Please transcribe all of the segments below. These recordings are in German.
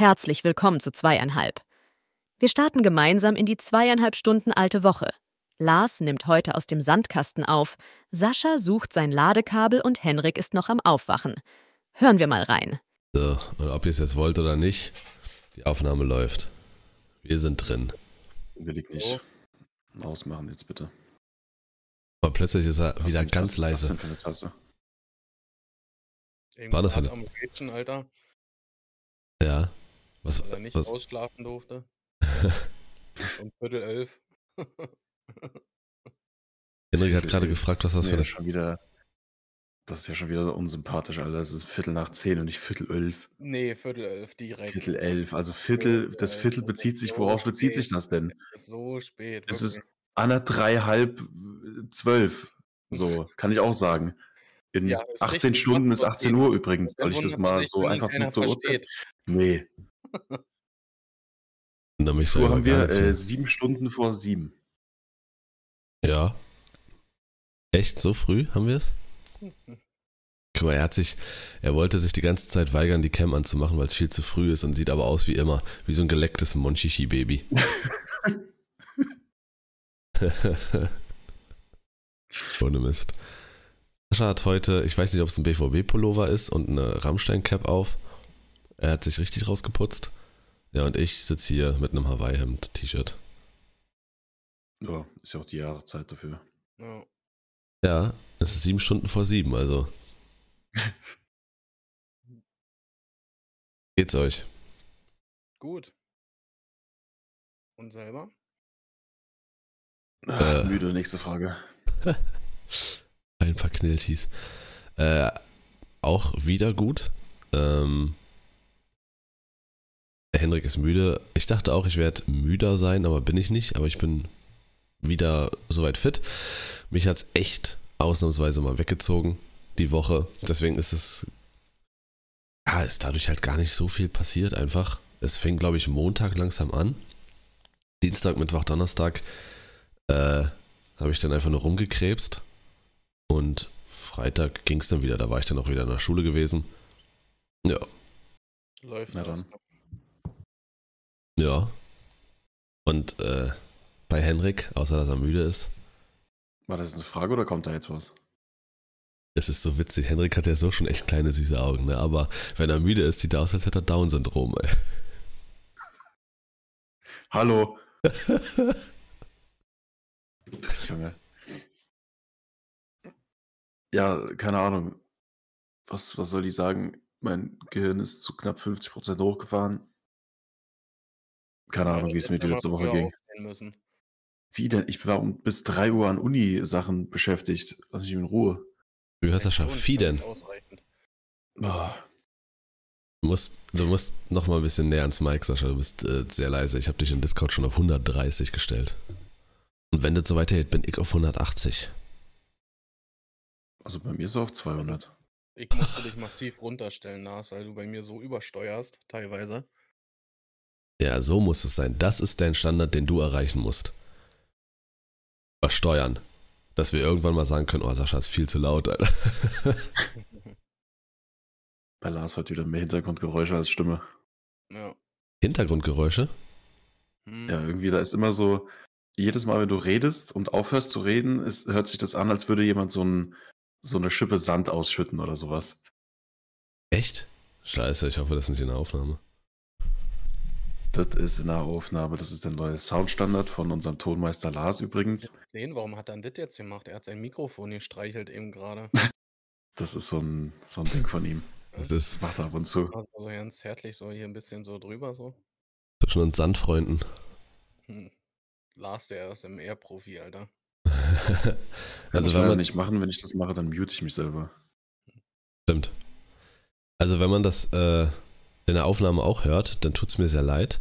Herzlich willkommen zu zweieinhalb. Wir starten gemeinsam in die zweieinhalb Stunden alte Woche. Lars nimmt heute aus dem Sandkasten auf, Sascha sucht sein Ladekabel und Henrik ist noch am Aufwachen. Hören wir mal rein. So, und ob ihr es jetzt wollt oder nicht, die Aufnahme läuft. Wir sind drin. Will ich nicht. Ausmachen jetzt bitte. Aber plötzlich ist er Was wieder für ganz Tasse? Was leise. denn für eine Tasse? War das Irgendwas eine- Alter, Ja. Was, weil er nicht was, ausschlafen durfte. Um Viertel elf. Henrik hat gerade gefragt, was das für eine. schon wieder. Das ist ja schon wieder so unsympathisch, Alter. Es ist Viertel nach zehn und nicht Viertel elf. Nee, Viertel elf direkt. Viertel elf. Also Viertel, Viertel das Viertel bezieht sich, so worauf bezieht sich spät. das denn? Es ist so spät. Es wirklich. ist anderthalb, zwölf. So, kann ich auch sagen. In Ja, ist 18 richtig, Stunden ist was 18 geht. Uhr übrigens. Soll ich das mal so einfach Uhrzeit? versteht. Nee. Na, mich So haben wir äh, mehr. sieben Stunden vor sieben. Ja. Echt? So früh haben wir es? Guck mal, er hat sich, er wollte sich die ganze Zeit weigern, die Cam anzumachen, weil es viel zu früh ist und sieht aber aus wie immer, wie so ein gelecktes Monchichi-Baby. Ohne Mist. Sascha hat heute, ich weiß nicht, ob es ein BVB-Pullover ist und eine Rammstein-Cap auf. Er hat sich richtig rausgeputzt. Ja, und ich sitze hier mit einem Hawaii-Hemd, T-Shirt. Ja, ist ja auch die Jahreszeit dafür. Ja. Ja, es ist sieben Stunden vor sieben, also. Geht's euch? Gut. Und selber? Ah, Äh. müde, nächste Frage. Ein paar Knilchis. Äh, auch wieder gut. Ähm, Henrik ist müde. Ich dachte auch, ich werde müder sein, aber bin ich nicht. Aber ich bin wieder soweit fit. Mich hat's echt ausnahmsweise mal weggezogen, die Woche. Deswegen ist es. Ja, ist dadurch halt gar nicht so viel passiert einfach. Es fing, glaube ich, Montag langsam an. Dienstag, Mittwoch, Donnerstag äh, habe ich dann einfach nur rumgekrebst. Und Freitag ging es dann wieder. Da war ich dann auch wieder in der Schule gewesen. Ja, Läuft Na das? dann. Ja. Und äh, bei Henrik, außer dass er müde ist, War das eine Frage oder kommt da jetzt was? es ist so witzig. Henrik hat ja so schon echt kleine süße Augen, ne? Aber wenn er müde ist, sieht er aus, als hätte er Down-Syndrom, ey. Hallo. Junge. Ja, keine Ahnung. Was, was soll ich sagen? Mein Gehirn ist zu knapp 50% hochgefahren. Keine Ahnung, wie es mir die letzte Woche ging. Müssen. Wie denn? Ich war um bis 3 Uhr an Uni-Sachen beschäftigt. Lass mich in Ruhe. Du hörst Sascha, Schon wie denn? Boah. Du musst, du musst noch mal ein bisschen näher ans Mic, Sascha. Du bist äh, sehr leise. Ich habe dich in Discord schon auf 130 gestellt. Und wenn das so weitergeht, bin ich auf 180. Also bei mir ist er auf 200. Ich musste dich massiv runterstellen, Nas, weil du bei mir so übersteuerst, teilweise. Ja, so muss es sein. Das ist dein Standard, den du erreichen musst. Versteuern. Dass wir irgendwann mal sagen können, oh, Sascha ist viel zu laut, Alter. Bei Lars heute wieder mehr Hintergrundgeräusche als Stimme. ja. Hintergrundgeräusche? Hm. Ja, irgendwie, da ist immer so, jedes Mal, wenn du redest und aufhörst zu reden, ist, hört sich das an, als würde jemand so, ein, so eine Schippe Sand ausschütten oder sowas. Echt? Scheiße, ich hoffe, das ist nicht in der Aufnahme. Das ist in der Aufnahme, das ist der neue Soundstandard von unserem Tonmeister Lars übrigens. Sehen, warum hat er denn das jetzt gemacht? Er hat sein Mikrofon gestreichelt eben gerade. Das ist so ein, so ein Ding von ihm. Das ist macht er ab und zu. Also so ganz zärtlich, so hier ein bisschen so drüber, so. zwischen uns Sandfreunden. Hm. Lars, der ist im Air-Profi, Alter. Also ich wenn man, nicht machen, wenn ich das mache, dann mute ich mich selber. Stimmt. Also wenn man das äh, in der Aufnahme auch hört, dann tut es mir sehr leid.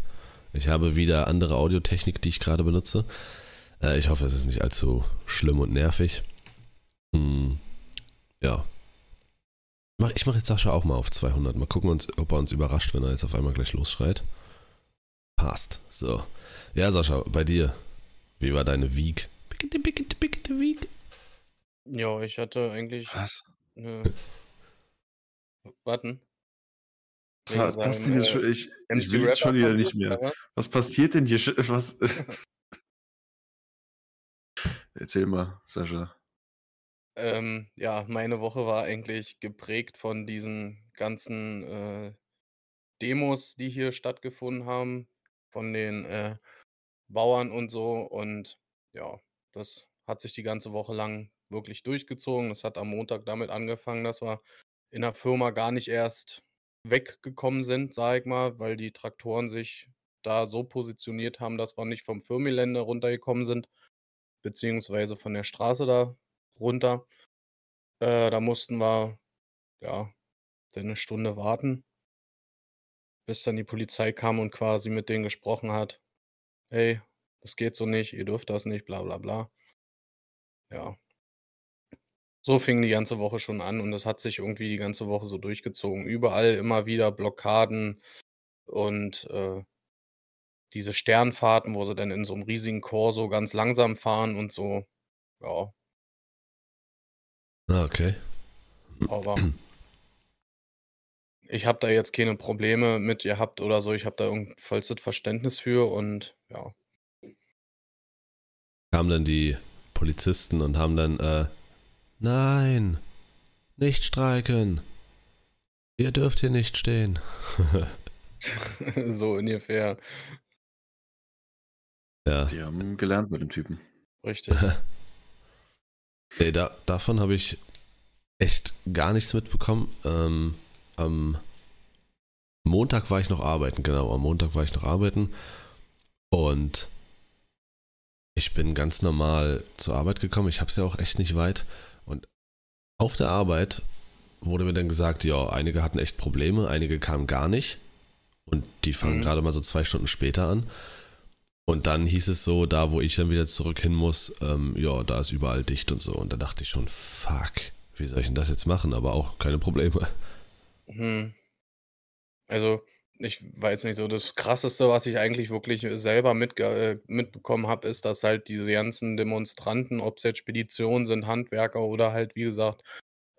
Ich habe wieder andere Audiotechnik, die ich gerade benutze. Äh, ich hoffe, es ist nicht allzu schlimm und nervig. Hm, ja. Ich mache jetzt Sascha auch mal auf 200. Mal gucken, uns, ob er uns überrascht, wenn er jetzt auf einmal gleich losschreit. Passt. So. Ja, Sascha, bei dir. Wie war deine Week? Pickete, pickete, pickete Week. Ja, ich hatte eigentlich Was? eine. Warten. Wegen das denn jetzt äh, schon? Ich, ich will jetzt schon wieder nicht mehr. was? Passiert denn hier? Was? Erzähl mal, Sascha. Ähm, ja, meine Woche war eigentlich geprägt von diesen ganzen äh, Demos, die hier stattgefunden haben, von den äh, Bauern und so. Und ja, das hat sich die ganze Woche lang wirklich durchgezogen. Das hat am Montag damit angefangen, dass wir in der Firma gar nicht erst weggekommen sind, sag ich mal, weil die Traktoren sich da so positioniert haben, dass wir nicht vom Firmengelände runtergekommen sind, beziehungsweise von der Straße da runter. Äh, da mussten wir, ja, eine Stunde warten, bis dann die Polizei kam und quasi mit denen gesprochen hat. Hey, das geht so nicht, ihr dürft das nicht, bla bla bla. Ja. So fing die ganze Woche schon an und das hat sich irgendwie die ganze Woche so durchgezogen. Überall immer wieder Blockaden und äh, diese Sternfahrten, wo sie dann in so einem riesigen Korso ganz langsam fahren und so. Ja, Ah, okay. aber ich habe da jetzt keine Probleme mit gehabt oder so. Ich habe da irgend vollstes Verständnis für und ja. Kamen dann die Polizisten und haben dann, äh, nein, nicht streiken. Ihr dürft hier nicht stehen. so ungefähr. ja. Die haben gelernt bei dem Typen. Richtig. Nee, da, davon habe ich echt gar nichts mitbekommen. Ähm, am Montag war ich noch arbeiten, genau, am Montag war ich noch arbeiten und ich bin ganz normal zur Arbeit gekommen. Ich habe es ja auch echt nicht weit auf der Arbeit wurde mir dann gesagt, ja, einige hatten echt Probleme, einige kamen gar nicht und die fangen Mhm. gerade mal so zwei Stunden später an. Und dann hieß es so, da wo ich dann wieder zurück hin muss, ähm, ja, da ist überall dicht und so. Und da dachte ich schon, fuck, wie soll ich denn das jetzt machen? Aber auch keine Probleme. Hm. Also, ich weiß nicht, so das Krasseste, was ich eigentlich wirklich selber mitge äh, mitbekommen habe, ist, dass halt diese ganzen Demonstranten, ob es jetzt Speditionen sind, Handwerker oder halt, wie gesagt,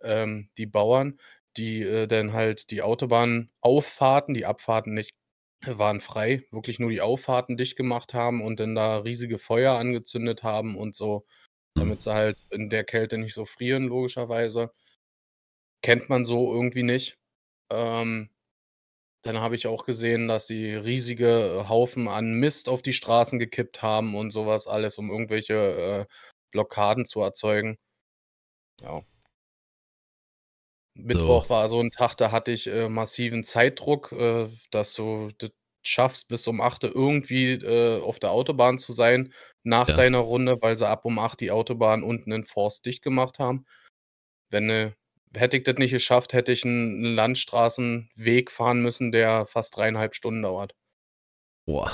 ähm, die Bauern, die äh, dann halt die Autobahnauffahrten, die Abfahrten nicht waren frei, wirklich nur die Auffahrten dicht gemacht haben und dann da riesige Feuer angezündet haben und so, damit sie halt in der Kälte nicht so frieren, logischerweise. Kennt man so irgendwie nicht. Ähm, dann habe ich auch gesehen, dass sie riesige Haufen an Mist auf die Straßen gekippt haben und sowas alles, um irgendwelche äh, Blockaden zu erzeugen. Ja. Mittwoch war so ein Tag, da hatte ich äh, massiven Zeitdruck, äh, dass du das schaffst, bis um 8 Uhr irgendwie äh, auf der Autobahn zu sein nach Ja. deiner Runde, weil sie ab um 8 die Autobahn unten in Forst dicht gemacht haben. Wenn äh, hätte ich das nicht geschafft, hätte ich einen, Landstraßenweg fahren müssen, der fast dreieinhalb Stunden dauert. Boah.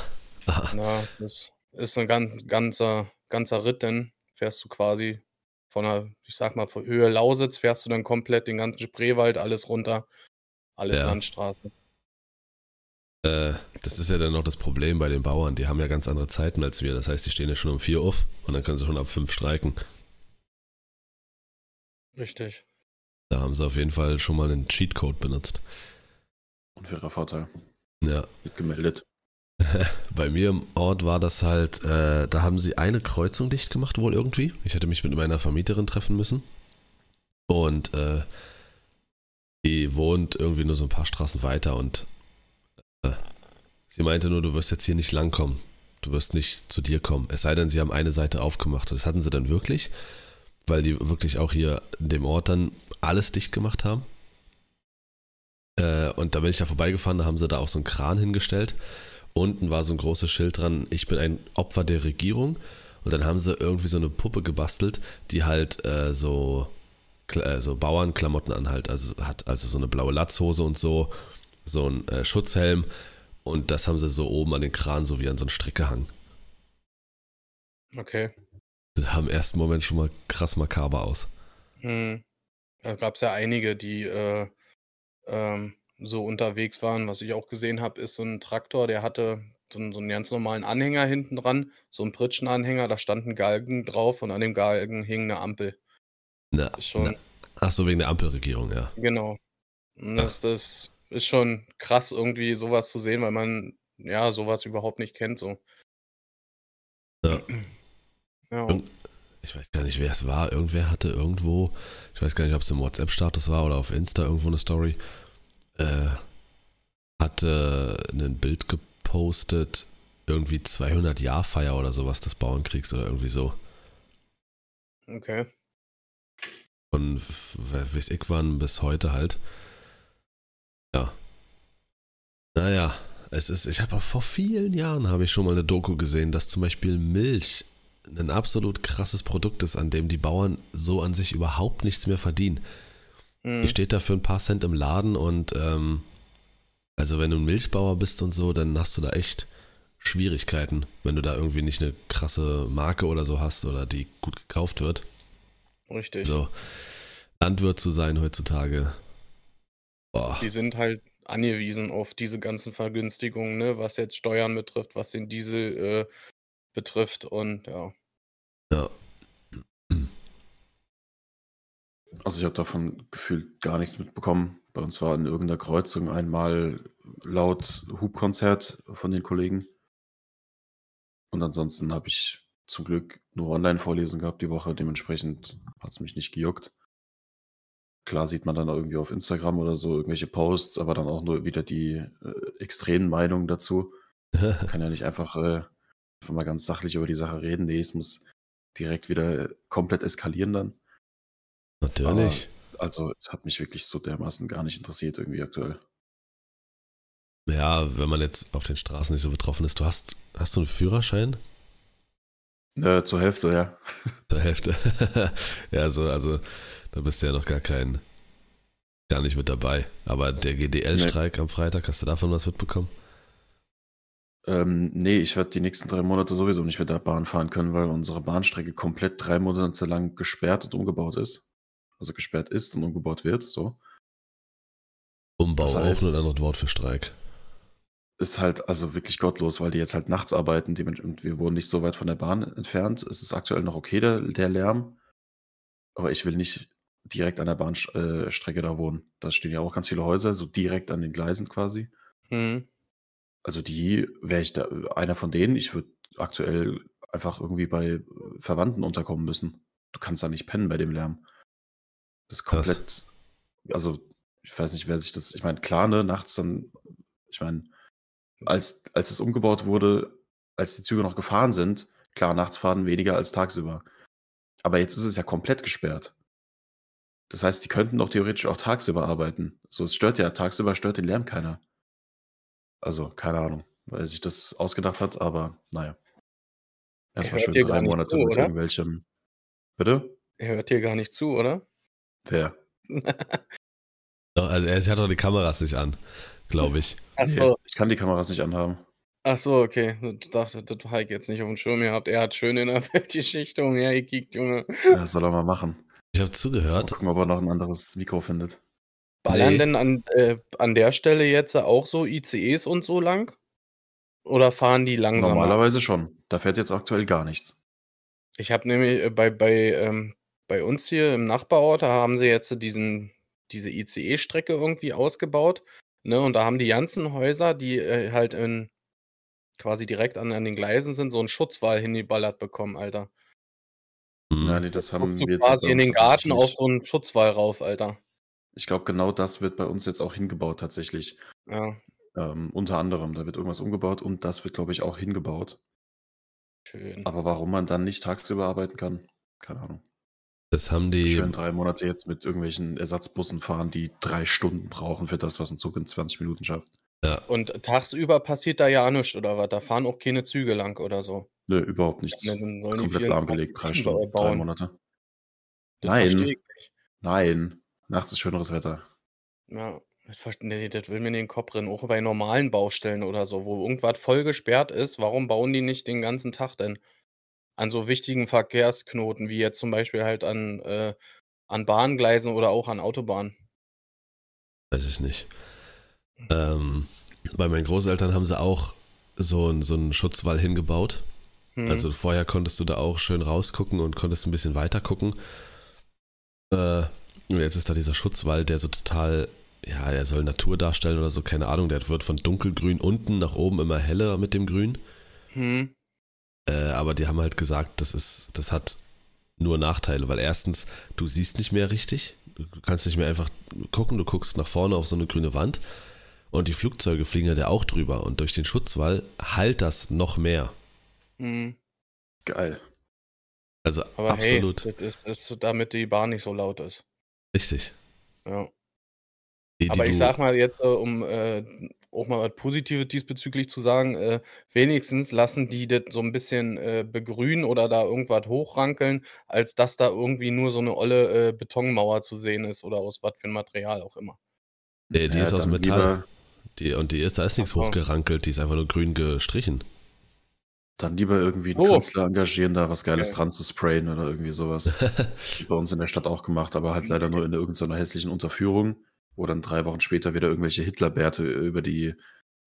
Na, das ist ein ganz, ganzer, ganzer Ritt, dann fährst du quasi von der, ich sag mal, von Höhe Lausitz fährst du dann komplett den ganzen Spreewald, alles runter, alles Ja. Landstraße. Äh, das ist ja dann noch das Problem bei den Bauern. Die haben ja ganz andere Zeiten als wir. Das heißt, die stehen ja schon um 4 auf und dann können sie schon ab 5 streiken. Richtig. Da haben sie auf jeden Fall schon mal einen Cheatcode benutzt. Unfairer Vorteil. Ja. Wird gemeldet. Bei mir im Ort war das halt, äh, da haben sie eine Kreuzung dicht gemacht, wohl irgendwie. Ich hätte mich mit meiner Vermieterin treffen müssen. Und äh, die wohnt irgendwie nur so ein paar Straßen weiter und äh, sie meinte nur, du wirst jetzt hier nicht langkommen. Du wirst nicht zu dir kommen. Es sei denn, sie haben eine Seite aufgemacht. Und das hatten sie dann wirklich, weil die wirklich auch hier dem Ort dann alles dicht gemacht haben. Äh, und da bin ich da vorbeigefahren, da haben sie da auch so einen Kran hingestellt. Unten war so ein großes Schild dran, ich bin ein Opfer der Regierung. Und dann haben sie irgendwie so eine Puppe gebastelt, die halt äh, so, äh, so Bauernklamotten anhalt. Also hat also so eine blaue Latzhose und so, so ein äh, Schutzhelm. Und das haben sie so oben an den Kran so wie an so einen Strick gehangen. Okay. Das sah im ersten Moment schon mal krass makaber aus. Hm. Da gab es ja einige, die äh, ähm, so unterwegs waren. Was ich auch gesehen habe, ist so ein Traktor, der hatte so einen, so einen ganz normalen Anhänger hinten dran, so einen Pritschenanhänger, da stand ein Galgen drauf und an dem Galgen hing eine Ampel. Na, Ist schon, na. Ach so, wegen der Ampelregierung, ja. genau. Das, das ist schon krass, irgendwie sowas zu sehen, weil man ja sowas überhaupt nicht kennt. So. Ja. Ja. Und ich weiß gar nicht, wer es war. Irgendwer hatte irgendwo, ich weiß gar nicht, ob es im WhatsApp-Status war oder auf Insta irgendwo eine Story, äh, hatte ein Bild gepostet, irgendwie 200 Jahr Feier oder sowas des Bauernkriegs oder irgendwie so. Okay. Von weiß ich wann bis heute halt. Ja. Naja, es ist, ich habe vor vielen Jahren habe ich schon mal eine Doku gesehen, dass zum Beispiel Milch ein absolut krasses Produkt ist, an dem die Bauern so an sich überhaupt nichts mehr verdienen. Hm. Die steht da für ein paar Cent im Laden und ähm, also wenn du ein Milchbauer bist und so, dann hast du da echt Schwierigkeiten, wenn du da irgendwie nicht eine krasse Marke oder so hast oder die gut gekauft wird. Richtig. So, Landwirt zu sein heutzutage. Boah, Die sind halt angewiesen auf diese ganzen Vergünstigungen, ne, was jetzt Steuern betrifft, was den Diesel äh, betrifft und ja. ja. Also ich habe davon gefühlt gar nichts mitbekommen. Bei uns war in irgendeiner Kreuzung einmal laut Hubkonzert von den Kollegen. Und ansonsten habe ich zum Glück nur Online-Vorlesungen gehabt die Woche. Dementsprechend hat es mich nicht gejuckt. Klar sieht man dann auch irgendwie auf Instagram oder so irgendwelche Posts, aber dann auch nur wieder die äh, extremen Meinungen dazu. Man kann ja nicht einfach, äh, einfach mal ganz sachlich über die Sache reden. Nee, es muss direkt wieder komplett eskalieren dann. Natürlich. Also, es hat mich wirklich so dermaßen gar nicht interessiert irgendwie aktuell. Ja, wenn man jetzt auf den Straßen nicht so betroffen ist, du hast, hast du einen Führerschein? Äh, zur Hälfte, ja. Zur Hälfte. ja, so, also da bist du ja noch gar kein, gar nicht mit dabei. Aber der GDL-Streik am Freitag, hast du davon was mitbekommen? Ähm, nee, ich werde die nächsten drei Monate sowieso nicht mit der Bahn fahren können, weil unsere Bahnstrecke komplett drei Monate lang gesperrt und umgebaut ist. Also gesperrt ist und umgebaut wird, so. Umbau Das auch heißt- nur ein anderes Wort für Streik. Ist halt also wirklich gottlos, weil die jetzt halt nachts arbeiten und wir wohnen nicht so weit von der Bahn entfernt. Es ist aktuell noch okay, der, der Lärm. Aber ich will nicht direkt an der Bahnstrecke äh, da wohnen. Da stehen ja auch ganz viele Häuser, so direkt an den Gleisen quasi. Hm. Also die wäre ich da einer von denen. Ich würde aktuell einfach irgendwie bei äh, Verwandten unterkommen müssen. Du kannst da nicht pennen bei dem Lärm. Das ist komplett, also ich weiß nicht, wer sich das, ich meine, klar, ne, nachts dann, ich meine, als, als es umgebaut wurde, als die Züge noch gefahren sind, klar, nachts fahren weniger als tagsüber. Aber jetzt ist es ja komplett gesperrt. Das heißt, die könnten doch theoretisch auch tagsüber arbeiten. So, es stört ja, tagsüber stört den Lärm keiner. Also, keine Ahnung, wer sich das ausgedacht hat, aber naja. Erstmal hört schön drei Monate zu, mit oder? irgendwelchem. Bitte? Er hört dir gar nicht zu, oder? Wer? Also er hat doch die Kameras nicht an, glaube ich. Ach Nee, so, ich kann die Kameras nicht anhaben. ach so, okay. Ich dachte, das habe ich jetzt nicht auf dem Schirm gehabt. Er hat schön in der Weltgeschichte umhergekickt, Junge. Ja, soll er mal machen. Ich habe Mal zugehört. gucken, ob er noch ein anderes Mikro findet. Ballern Nee. denn an, äh, an der Stelle jetzt auch so ICEs und so lang? Oder fahren die langsamer? Normalerweise schon. Da fährt jetzt aktuell gar nichts. Ich habe nämlich äh, bei, bei, ähm, bei uns hier im Nachbarort, da haben sie jetzt diesen, diese ICE-Strecke irgendwie ausgebaut. Ne? Und da haben die ganzen Häuser, die äh, halt in, quasi direkt an, an den Gleisen sind, so einen Schutzwall hingeballert bekommen, Alter. Ja, nee, das haben wir quasi in den Garten auf so einen Schutzwall rauf, Alter. Ich glaube, genau das wird bei uns jetzt auch hingebaut tatsächlich. Ja, Ähm, unter anderem, da wird irgendwas umgebaut und das wird, glaube ich, auch hingebaut. schön. Aber warum man dann nicht tagsüber arbeiten kann, keine Ahnung. Das haben die. Schön drei Monate jetzt mit irgendwelchen Ersatzbussen fahren, die drei Stunden brauchen für das, was ein Zug in 20 Minuten schafft. Und tagsüber passiert da ja nichts, oder was? Da fahren auch keine Züge lang oder so. Nö, überhaupt nichts. Die Komplett 24 lahmgelegt, drei Stunden drei. Monate. Das Nein. Nein, nachts ist schöneres Wetter. Ja, nee, das will mir in den Kopf rennen. Auch bei normalen Baustellen oder so, wo irgendwas voll gesperrt ist, warum bauen die nicht den ganzen Tag denn? An so wichtigen Verkehrsknoten, wie jetzt zum Beispiel halt an, äh, an Bahngleisen oder auch an Autobahnen. Weiß ich nicht. Ähm, bei meinen Großeltern haben sie auch so, einen- so einen Schutzwall hingebaut. Hm. Also vorher konntest du da auch schön rausgucken und konntest ein bisschen weiter gucken. Äh, und jetzt ist da dieser Schutzwall, der so total ja, er soll Natur darstellen oder so, keine Ahnung. Der wird von dunkelgrün unten nach oben immer heller mit dem Grün. Hm. Äh, aber die haben halt gesagt, das ist, das hat nur Nachteile, weil erstens, du siehst nicht mehr richtig. Du kannst nicht mehr einfach gucken, du guckst nach vorne auf so eine grüne Wand. Und die Flugzeuge fliegen ja da auch drüber. Und durch den Schutzwall halt das noch mehr. Hm. Geil. Also Aber absolut hey, das ist, ist, damit die Bahn nicht so laut ist. Richtig. Ja. Die, die Aber ich sag mal jetzt, äh, um äh, auch mal was Positives diesbezüglich zu sagen, äh, wenigstens lassen die das so ein bisschen äh, begrünen oder da irgendwas hochrankeln, als dass da irgendwie nur so eine olle äh, Betonmauer zu sehen ist oder aus was für ein Material auch immer. Nee, die ist aus Metall. Die, und die ist, da ist nichts hochgerankelt, die ist einfach nur grün gestrichen. Dann lieber irgendwie einen Oh. Künstler engagieren, da was Geiles Okay. dran zu sprayen oder irgendwie sowas. bei uns in der Stadt auch gemacht, aber halt leider nur in irgendeiner hässlichen Unterführung, wo dann drei Wochen später wieder irgendwelche Hitlerbärte über die,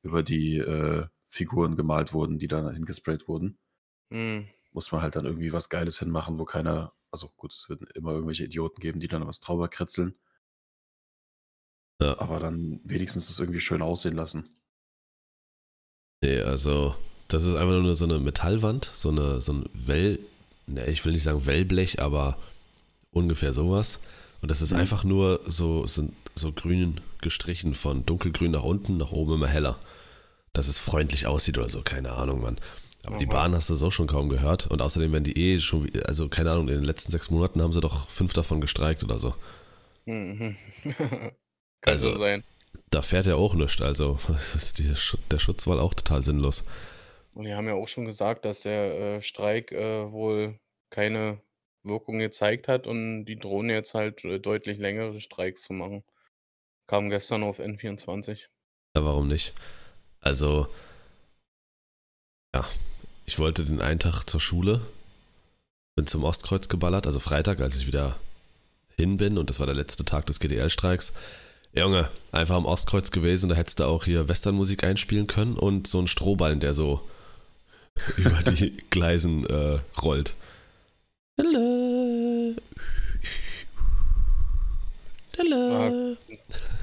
über die äh, Figuren gemalt wurden, die dann hingesprayt wurden. Hm. Muss man halt dann irgendwie was Geiles hinmachen, wo keiner, also gut, es wird immer irgendwelche Idioten geben, die dann was drüber kritzeln, Ja. aber dann wenigstens das irgendwie schön aussehen lassen. Nee, also, das ist einfach nur so eine Metallwand, so eine, so ein Well, ne, ich will nicht sagen Wellblech, aber ungefähr sowas. Und das ist Mhm. einfach nur so, so, so grün gestrichen, von dunkelgrün nach unten, nach oben immer heller. Dass es freundlich aussieht oder so, keine Ahnung, Mann. Aber die Aha. Bahn hast du so schon kaum gehört. Und außerdem werden die eh schon, also keine Ahnung, in den letzten sechs Monaten haben sie doch fünf davon gestreikt oder so. Mhm. Kann Also- so sein. Da fährt ja auch nichts, also ist die, der Schutzwall auch total sinnlos. Und die haben ja auch schon gesagt, dass der äh, Streik äh, wohl keine Wirkung gezeigt hat und die drohen jetzt halt äh, deutlich längere Streiks zu machen. Kam gestern auf N24. Ja, warum nicht? Also, ja, ich wollte den einen Tag zur Schule, bin zum Ostkreuz geballert, also Freitag, als ich wieder hin bin und das war der letzte Tag des GDL-Streiks. Junge, einfach am Ostkreuz gewesen, da hättest du auch hier Westernmusik einspielen können und so einen Strohballen, der so über die Gleisen äh, rollt. Hallo. Hallo.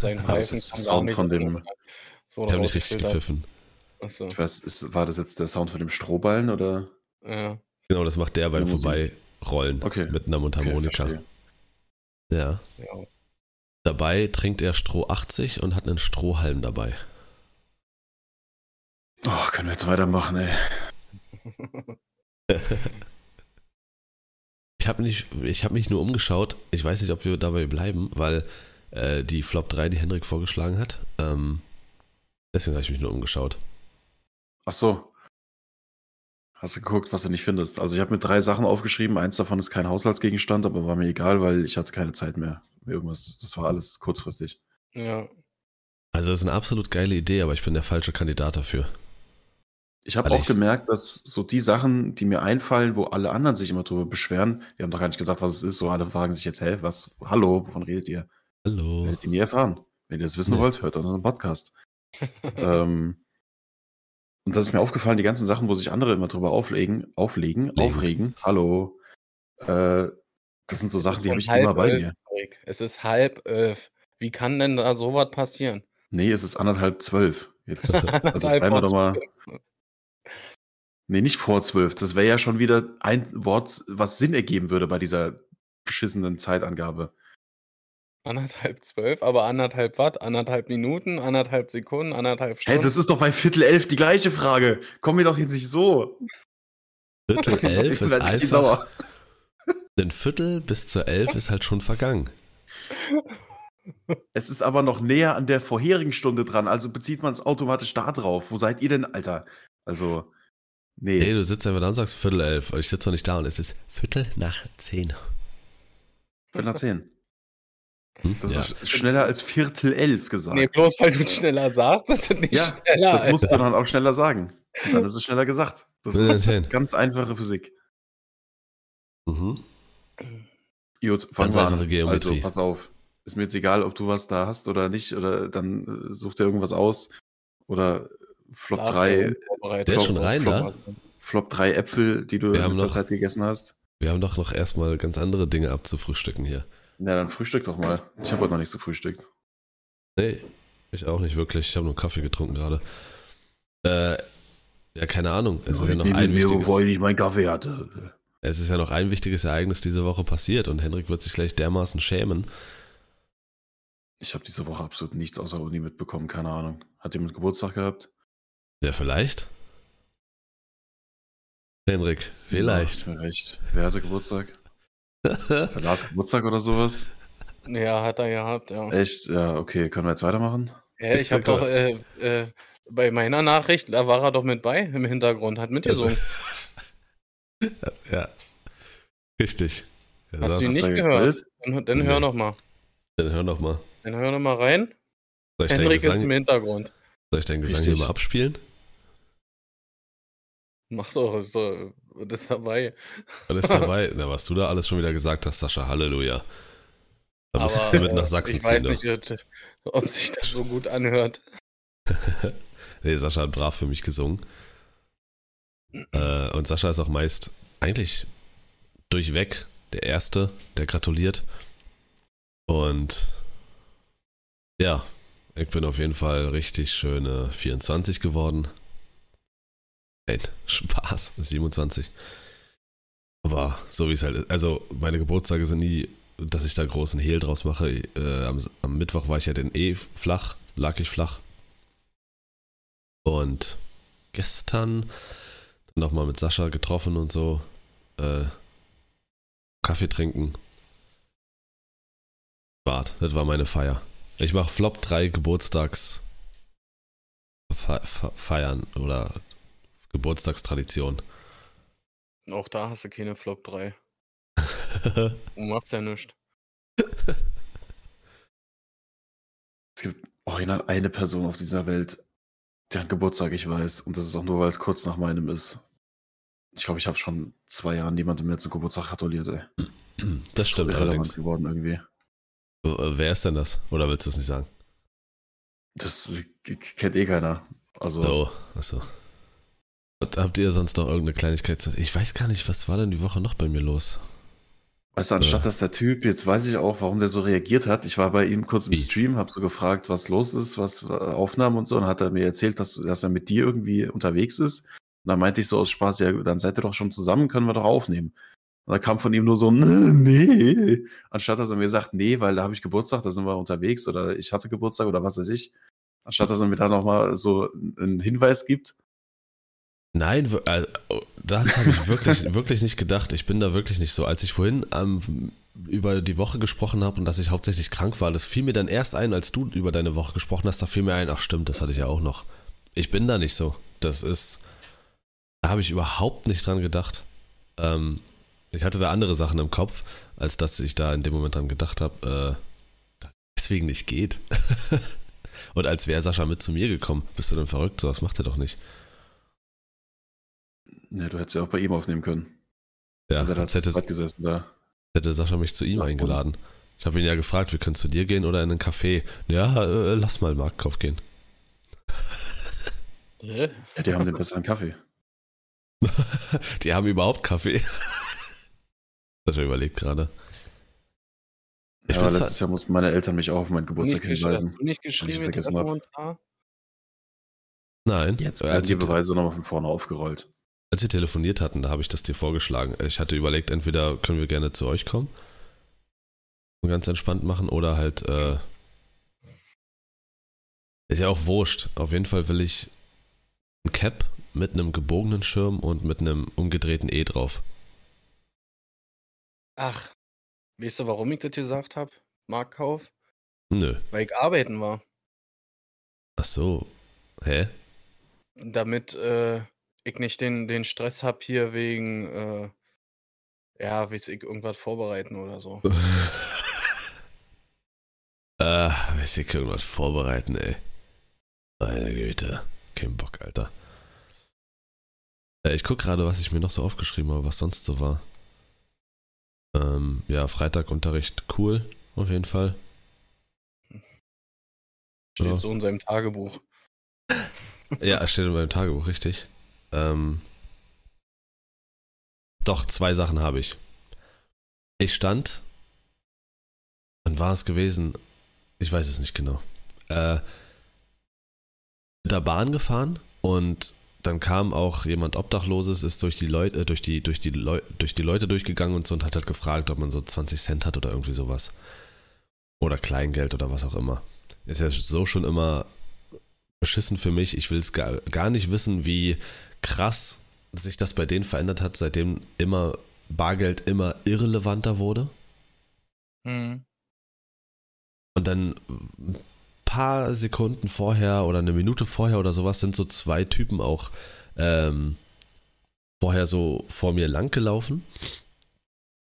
Sein War das Pfeifen jetzt der Sound von so- dem- so Ich habe nicht richtig gepfiffen. Achso, Ich weiß, ist, war das jetzt der Sound von dem Strohballen oder? ja. Genau, das macht der beim Ja. Vorbeirollen Okay. mit einer Okay, Mundharmonika. verstehe. ja. ja. Dabei trinkt er Stroh 80 und hat einen Strohhalm dabei. Oh, können wir jetzt weitermachen, ey. Ich habe habe mich nur umgeschaut. Ich weiß nicht, ob wir dabei bleiben, weil äh, die Flop 3, die Henrik vorgeschlagen hat. Ähm, deswegen habe ich mich nur umgeschaut. Ach so. Hast du geguckt, was du nicht findest? Also ich habe mir drei Sachen aufgeschrieben. Eins davon ist kein Haushaltsgegenstand, aber war mir egal, weil ich hatte keine Zeit mehr. Irgendwas, das war alles kurzfristig. ja. Also das ist eine absolut geile Idee, aber ich bin der falsche Kandidat dafür. Ich habe auch ich- gemerkt, dass so die Sachen, die mir einfallen, wo alle anderen sich immer drüber beschweren, die haben doch gar nicht gesagt, was es ist. So alle fragen sich jetzt, hä, was, hallo, wovon redet ihr? Hallo. Werdet ihr nie erfahren. Wenn ihr das wissen Nee. wollt, hört unseren Podcast. ähm, und das ist mir aufgefallen, die ganzen Sachen, wo sich andere immer drüber auflegen, auflegen, Legen. aufregen, hallo, äh, das sind so Sachen, die habe ich halb immer bei elf, mir. Erik. Es ist halb elf. Wie kann denn da sowas passieren? Nee, es ist anderthalb zwölf. Jetzt, also Anderthalb bleiben wir vor doch mal. zwölf. Nee, nicht vor zwölf. Das wäre ja schon wieder ein Wort, was Sinn ergeben würde bei dieser beschissenen Zeitangabe. Anderthalb zwölf, aber anderthalb Watt, anderthalb Minuten, anderthalb Sekunden, anderthalb Hä, Stunden. das ist doch bei Viertel elf die gleiche Frage. Komm mir doch jetzt nicht so. Viertel elf ist halt einfach. Ein Viertel bis zur elf ist halt schon vergangen. Es ist aber noch näher an der vorherigen Stunde dran, also bezieht man es automatisch da drauf. Wo seid ihr denn, Alter? Also, nee. Ey, du sitzt einfach da und sagst Viertel elf. Ich sitze noch nicht da und es ist Viertel nach zehn. Viertel nach zehn. Hm? Das ja. ist schneller als Viertel elf gesagt. nee, bloß weil du es schneller sagst, das ist nicht Ja, schneller. das musst du Alter. dann auch schneller sagen. Und dann ist es schneller gesagt. Das Viertel nach ist zehn. ganz einfache Physik. Mhm. Gut, Ganz einfache an. Geometrie. Also, pass auf. Ist mir jetzt egal, ob du was da hast oder nicht, oder dann äh, such dir irgendwas aus. Oder Flop Lars, 3, der ist schon rein Flop- da. Flop 3 Äpfel, die du Wir in letzter noch- Zeit gegessen hast. Wir haben doch noch erstmal ganz andere Dinge abzufrühstücken hier. Na, dann frühstück doch mal. Ich habe heute noch nichts gefrühstückt. Nee, ich auch nicht wirklich. Ich habe nur Kaffee getrunken gerade. Äh, ja, keine Ahnung. Es ist ja noch ein wichtiges, bevor ich nicht meinen Kaffee hatte. es ist ja noch ein wichtiges Ereignis diese Woche passiert und Henrik wird sich gleich dermaßen schämen. Ich habe diese Woche absolut nichts außer Uni mitbekommen, keine Ahnung. Hat jemand Geburtstag gehabt? Ja, vielleicht. Henrik, Ja, vielleicht. mir recht. Wer hatte Geburtstag? Hat Lars Geburtstag oder sowas? Ja, hat er gehabt, ja. Echt? Ja, okay. Können wir jetzt weitermachen? Ja, ich ja habe doch äh, äh, bei meiner Nachricht, da war er doch mit bei im Hintergrund, hat mitgesungen. ja. Richtig. Ja, Hast du ihn nicht gehört? Dann, dann Nee. hör noch mal. Dann hör noch mal. Dann hör noch mal rein. Henrik ist im Hintergrund. Soll ich deinen Gesang Richtig. hier mal abspielen? Mach doch, ist doch das ist dabei. Ist dabei? Na, was du da alles schon wieder gesagt hast, Sascha, Halleluja. Da musstest du mit nach äh, Sachsen ich weiß ziehen. nicht, äh, ob sich das so gut anhört. nee, Sascha hat brav für mich gesungen. Äh, und Sascha ist auch meist eigentlich durchweg der Erste, der gratuliert. Und ja, ich bin auf jeden Fall richtig schöne 24 geworden. Nein, Spaß, 27. Aber so wie es halt ist. Also meine Geburtstage sind nie, dass ich da großen Hehl draus mache. Äh, am, am Mittwoch war ich ja dann eh flach, lag ich flach. Und gestern nochmal mit Sascha getroffen und so. Äh, Kaffee trinken. Bad, das war meine Feier. Ich mache Flop 3 Geburtstags Fe- Fe- Feiern oder Geburtstagstradition. Auch da hast du keine Flop 3. Du machst ja nichts. Es gibt original eine Person auf dieser Welt, deren Geburtstag ich weiß. Und das ist auch nur, weil es kurz nach meinem ist. Ich glaube, ich habe schon zwei Jahre niemandem mehr zum Geburtstag gratuliert, ey. Das ist stimmt allerdings. geworden irgendwie. Äh, Wer ist denn das? Oder willst du es nicht sagen? Das kennt eh keiner. Also, So, achso. Und Habt ihr sonst noch irgendeine Kleinigkeit? zu- Ich weiß gar nicht, was war denn die Woche noch bei mir los? weißt du, anstatt Ja. dass der Typ, jetzt weiß ich auch, warum der so reagiert hat. Ich war bei ihm kurz im Wie? Stream, habe so gefragt, was los ist, was äh, Aufnahmen und so. Und hat er mir erzählt, dass, dass er mit dir irgendwie unterwegs ist. Und dann meinte ich so aus Spaß, ja, dann seid ihr doch schon zusammen, können wir doch aufnehmen. Und da kam von ihm nur so, nee. Anstatt dass er mir sagt, nee, weil da habe ich Geburtstag, da sind wir unterwegs oder ich hatte Geburtstag oder was weiß ich. Anstatt dass er mir da nochmal so einen Hinweis gibt. Nein, äh, oh, das habe ich wirklich, wirklich nicht gedacht. Ich bin da wirklich nicht so. Als ich vorhin ähm, über die Woche gesprochen habe und dass ich hauptsächlich krank war, das fiel mir dann erst ein, als du über deine Woche gesprochen hast, da fiel mir ein, ach stimmt, das hatte ich ja auch noch. Ich bin da nicht so. Das ist, da habe ich überhaupt nicht dran gedacht. Ähm, ich hatte da andere Sachen im Kopf, als dass ich da in dem Moment dran gedacht habe, äh, dass es deswegen nicht geht. und als wäre Sascha mit zu mir gekommen. Bist du denn verrückt? So was macht er doch nicht. Ne, du hättest ja auch bei ihm aufnehmen können. Ja, dann als hätte, gesessen da. hätte Sascha mich zu ihm Ja, eingeladen. Ich habe ihn ja gefragt, wir können zu dir gehen oder in einen Café. Ja, äh, lass mal Marktkauf gehen. Ja, die haben den besseren Kaffee. Die haben überhaupt Kaffee. Sascha überlegt gerade. Ich Ja, aber letztes Jahr mussten meine Eltern mich auch auf meinen Geburtstag hinweisen. Hast du nicht ich geschrieben, treffen hab. Nein, Jetzt äh, werden als, die Beweise nochmal von vorne aufgerollt. als wir telefoniert hatten, da habe ich das dir vorgeschlagen. Ich hatte überlegt, entweder können wir gerne zu euch kommen und ganz entspannt machen oder halt, äh, ist ja auch wurscht. Auf jeden Fall will ich ein Cap mit einem gebogenen Schirm und mit einem umgedrehten E drauf. Ach, weißt du, warum ich das gesagt habe? Marktkauf? Nö. Weil ich arbeiten war. Ach so. Hä? Damit äh, ich nicht den, den Stress hab hier wegen, äh, ja, weiß ich, irgendwas vorbereiten oder so. äh, weiß ich irgendwas vorbereiten, ey. Meine Güte. Kein Bock, Alter. Äh, ich guck gerade, was ich mir noch so aufgeschrieben habe, was sonst so war. Ähm, ja, Freitagunterricht, cool, auf jeden Fall. Steht Ja. so in seinem Tagebuch. Ja, es steht in meinem Tagebuch, richtig. Ähm, doch, zwei Sachen habe ich. Ich stand, wann war es gewesen? Ich weiß es nicht genau. äh, mit der Bahn gefahren und dann kam auch jemand Obdachloses, ist durch die Leute, äh, durch die, durch die Leu durch die Leute durchgegangen und so und hat halt gefragt, ob man so 20 Cent hat oder irgendwie sowas. Oder Kleingeld oder was auch immer. Ist ja so schon immer beschissen für mich. Ich will es gar, gar nicht wissen, wie krass sich das bei denen verändert hat, seitdem immer Bargeld immer irrelevanter wurde. Mhm. Und dann paar Sekunden vorher oder eine Minute vorher oder sowas sind so zwei Typen auch ähm, vorher so vor mir lang gelaufen.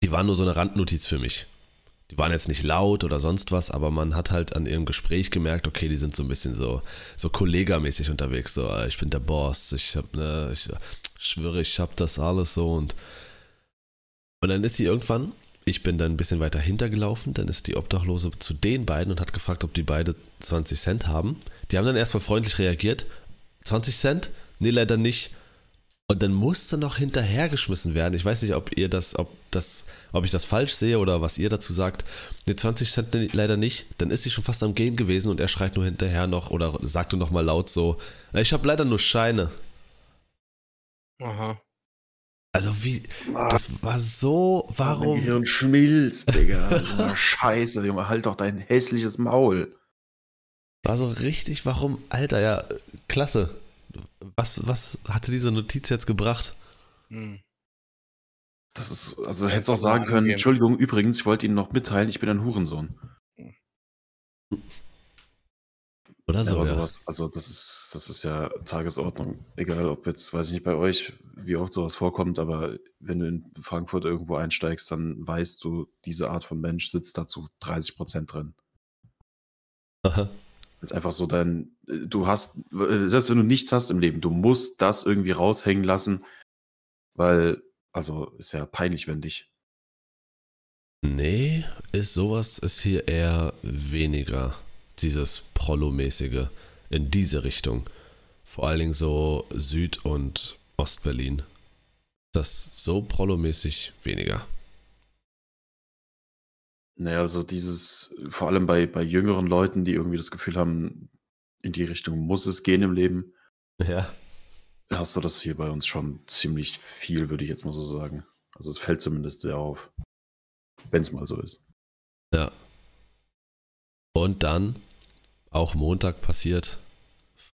Die waren nur so eine Randnotiz für mich. Die waren jetzt nicht laut oder sonst was, aber man hat halt an ihrem Gespräch gemerkt, okay, die sind so ein bisschen so, so kollegamäßig unterwegs. So, ah, ich bin der Boss, ich hab, ne, ich schwöre, ich hab das alles so und und dann ist sie irgendwann, ich bin dann ein bisschen weiter hintergelaufen, dann ist die Obdachlose zu den beiden und hat gefragt, ob die beide 20 Cent haben. Die haben dann erstmal freundlich reagiert. 20 Cent? Nee, leider nicht. Und dann musste noch hinterhergeschmissen werden. Ich weiß nicht, ob ihr das, ob das, ob ich das falsch sehe oder was ihr dazu sagt. Nee, 20 Cent leider nicht. Dann ist sie schon fast am Gehen gewesen und er schreit nur hinterher noch oder sagte noch mal laut so: Ich habe leider nur Scheine. Aha. Also wie, das war so, Mein warum? Gehirn schmilzt, Digga. So Scheiße, Junge, halt doch dein hässliches Maul. War so richtig, warum? Alter, ja, klasse. Was, was hatte diese Notiz jetzt gebracht? Hm. Das ist, also Ja, hättest auch sagen können. Entschuldigung, übrigens, ich wollte Ihnen noch mitteilen, ich bin ein Hurensohn. Oder Ja, so, aber ja. sowas, also das ist, das ist ja Tagesordnung. Egal, ob jetzt, weiß ich nicht, bei euch, wie oft sowas vorkommt, aber wenn du in Frankfurt irgendwo einsteigst, dann weißt du, diese Art von Mensch sitzt da zu 30 Prozent drin. Aha. Jetzt einfach so dein, du hast, selbst wenn du nichts hast im Leben, du musst das irgendwie raushängen lassen, weil, also ist ja peinlich, wenn dich. Nee, ist sowas ist hier eher weniger. Dieses Prollo-mäßige in diese Richtung. Vor allen Dingen so Süd- und Ostberlin. Das so Prollo-mäßig weniger. Naja, also dieses, vor allem bei, bei jüngeren Leuten, die irgendwie das Gefühl haben, in die Richtung muss es gehen im Leben, Ja. hast du das hier bei uns schon ziemlich viel, würde ich jetzt mal so sagen. Also es fällt zumindest sehr auf. Wenn es mal so ist. Ja. Und dann, auch Montag passiert,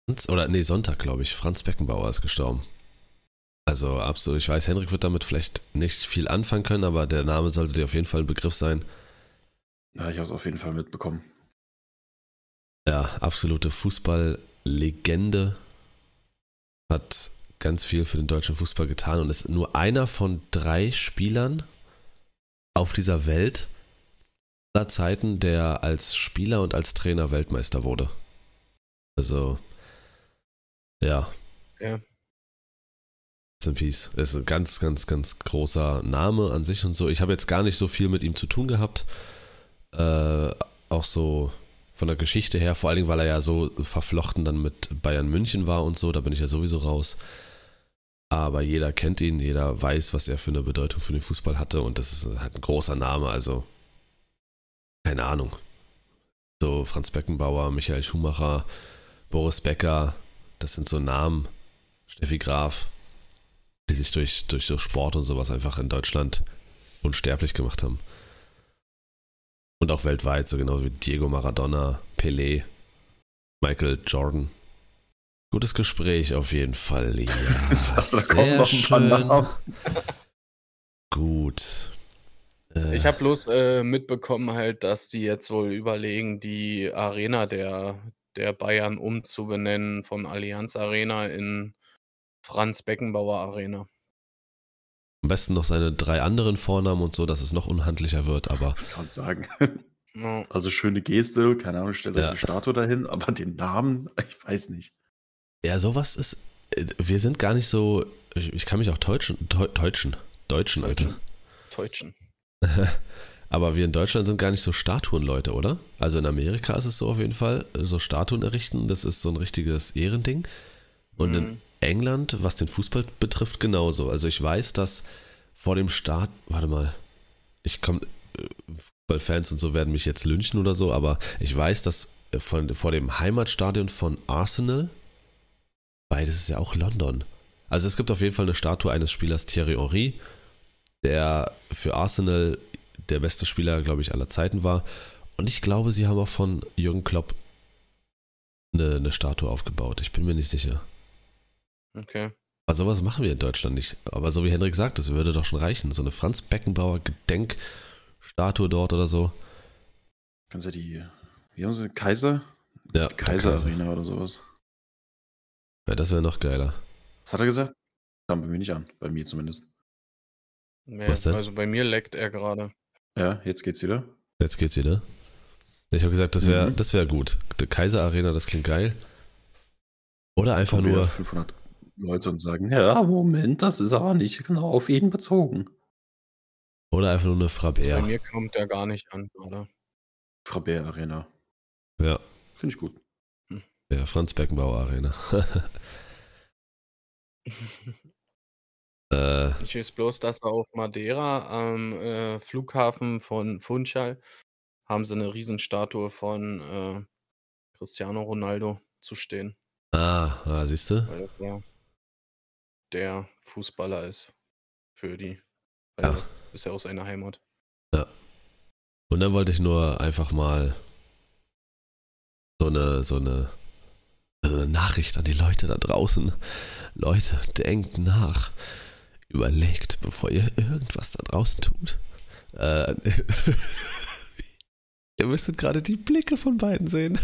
Franz, oder nee, Sonntag, glaube ich, Franz Beckenbauer ist gestorben. Also absolut, ich weiß, Henrik wird damit vielleicht nicht viel anfangen können, aber der Name sollte dir auf jeden Fall ein Begriff sein. Ja, ich habe es auf jeden Fall mitbekommen. Ja, absolute Fußballlegende. Hat ganz viel für den deutschen Fußball getan und ist nur einer von drei Spielern auf dieser Welt aller Zeiten, der als Spieler und als Trainer Weltmeister wurde. Also, ja. Ja. In Peace. Ist ein ganz, ganz, ganz großer Name an sich und so. Ich habe jetzt gar nicht so viel mit ihm zu tun gehabt. Äh, auch so von der Geschichte her, vor allen Dingen, weil er ja so verflochten dann mit Bayern München war und so, da bin ich ja sowieso raus. Aber jeder kennt ihn, jeder weiß, was er für eine Bedeutung für den Fußball hatte und das ist halt ein großer Name, also keine Ahnung. So Franz Beckenbauer, Michael Schumacher, Boris Becker, das sind so Namen, Steffi Graf, die sich durch, durch so Sport und sowas einfach in Deutschland unsterblich gemacht haben. Und auch weltweit, so genau wie Diego Maradona, Pelé, Michael Jordan. Gutes Gespräch auf jeden Fall. Ja, dachte, da sehr noch ein paar schön. Namen. Gut. Äh, Ich habe bloß äh, mitbekommen halt, dass die jetzt wohl überlegen, die Arena der, der Bayern umzubenennen von Allianz Arena in Franz Beckenbauer Arena. am besten noch seine drei anderen Vornamen und so, dass es noch unhandlicher wird, aber Ich kann sagen. Also schöne Geste, keine Ahnung, stellt euch Ja. eine Statue dahin, aber den Namen, ich weiß nicht. ja, sowas ist. äh, Wir sind gar nicht so. Ich, ich kann mich auch deutschen, Deu- deutschen, deutschen, Alter. Deutschen. Aber wir in Deutschland sind gar nicht so Statuenleute, oder? Also in Amerika ist es so auf jeden Fall, so Statuen errichten, das ist so ein richtiges Ehrending. Und in Mhm. England, was den Fußball betrifft, genauso. Also ich weiß, dass vor dem Start, warte mal, ich komme, Fußballfans und so werden mich jetzt lynchen oder so, aber ich weiß, dass äh, von, vor dem Heimatstadion von Arsenal. Beides ist ja auch London. Also es gibt auf jeden Fall eine Statue eines Spielers Thierry Henry, der für Arsenal der beste Spieler, glaube ich, aller Zeiten war. Und ich glaube, sie haben auch von Jürgen Klopp eine, eine Statue aufgebaut. Ich bin mir nicht sicher. Okay. Aber sowas machen wir in Deutschland nicht. Aber so wie Hendrik sagt, das würde doch schon reichen. So eine Franz Beckenbauer Gedenkstatue dort oder so. Kannst ja die, wie haben sie, Kaiser? Ja, Kaiser Kaiser. Arena oder sowas. Ja, das wäre noch geiler. Was hat er gesagt? Kam bei mir nicht an, bei mir zumindest. Nee, Was denn? Also bei mir leckt er gerade. Ja, jetzt geht's wieder. Jetzt geht's wieder. Ich habe gesagt, das wäre Mhm. das wär gut. Die Kaiser Arena, das klingt geil. Oder einfach nur, 500 Leute und sagen, ja, Moment, das ist aber nicht genau auf ihn bezogen. oder einfach nur eine Bei Frabär. mir kommt er gar nicht an gerade. Frabär Arena. Ja, Finde ich gut. ja, Franz Beckenbauer Arena. äh, Ich weiß bloß, dass er auf Madeira am äh, Flughafen von Funchal haben sie eine Riesenstatue von äh, Cristiano Ronaldo zu stehen, ah, ah siehst du? weil das ja der Fußballer ist für die. Weil Ja. er ist ja aus seiner Heimat. Und dann wollte ich nur einfach mal so eine, so eine, so eine Nachricht an die Leute da draußen. Leute, denkt nach. Überlegt, bevor ihr irgendwas da draußen tut. Äh, ihr müsstet gerade die Blicke von beiden sehen.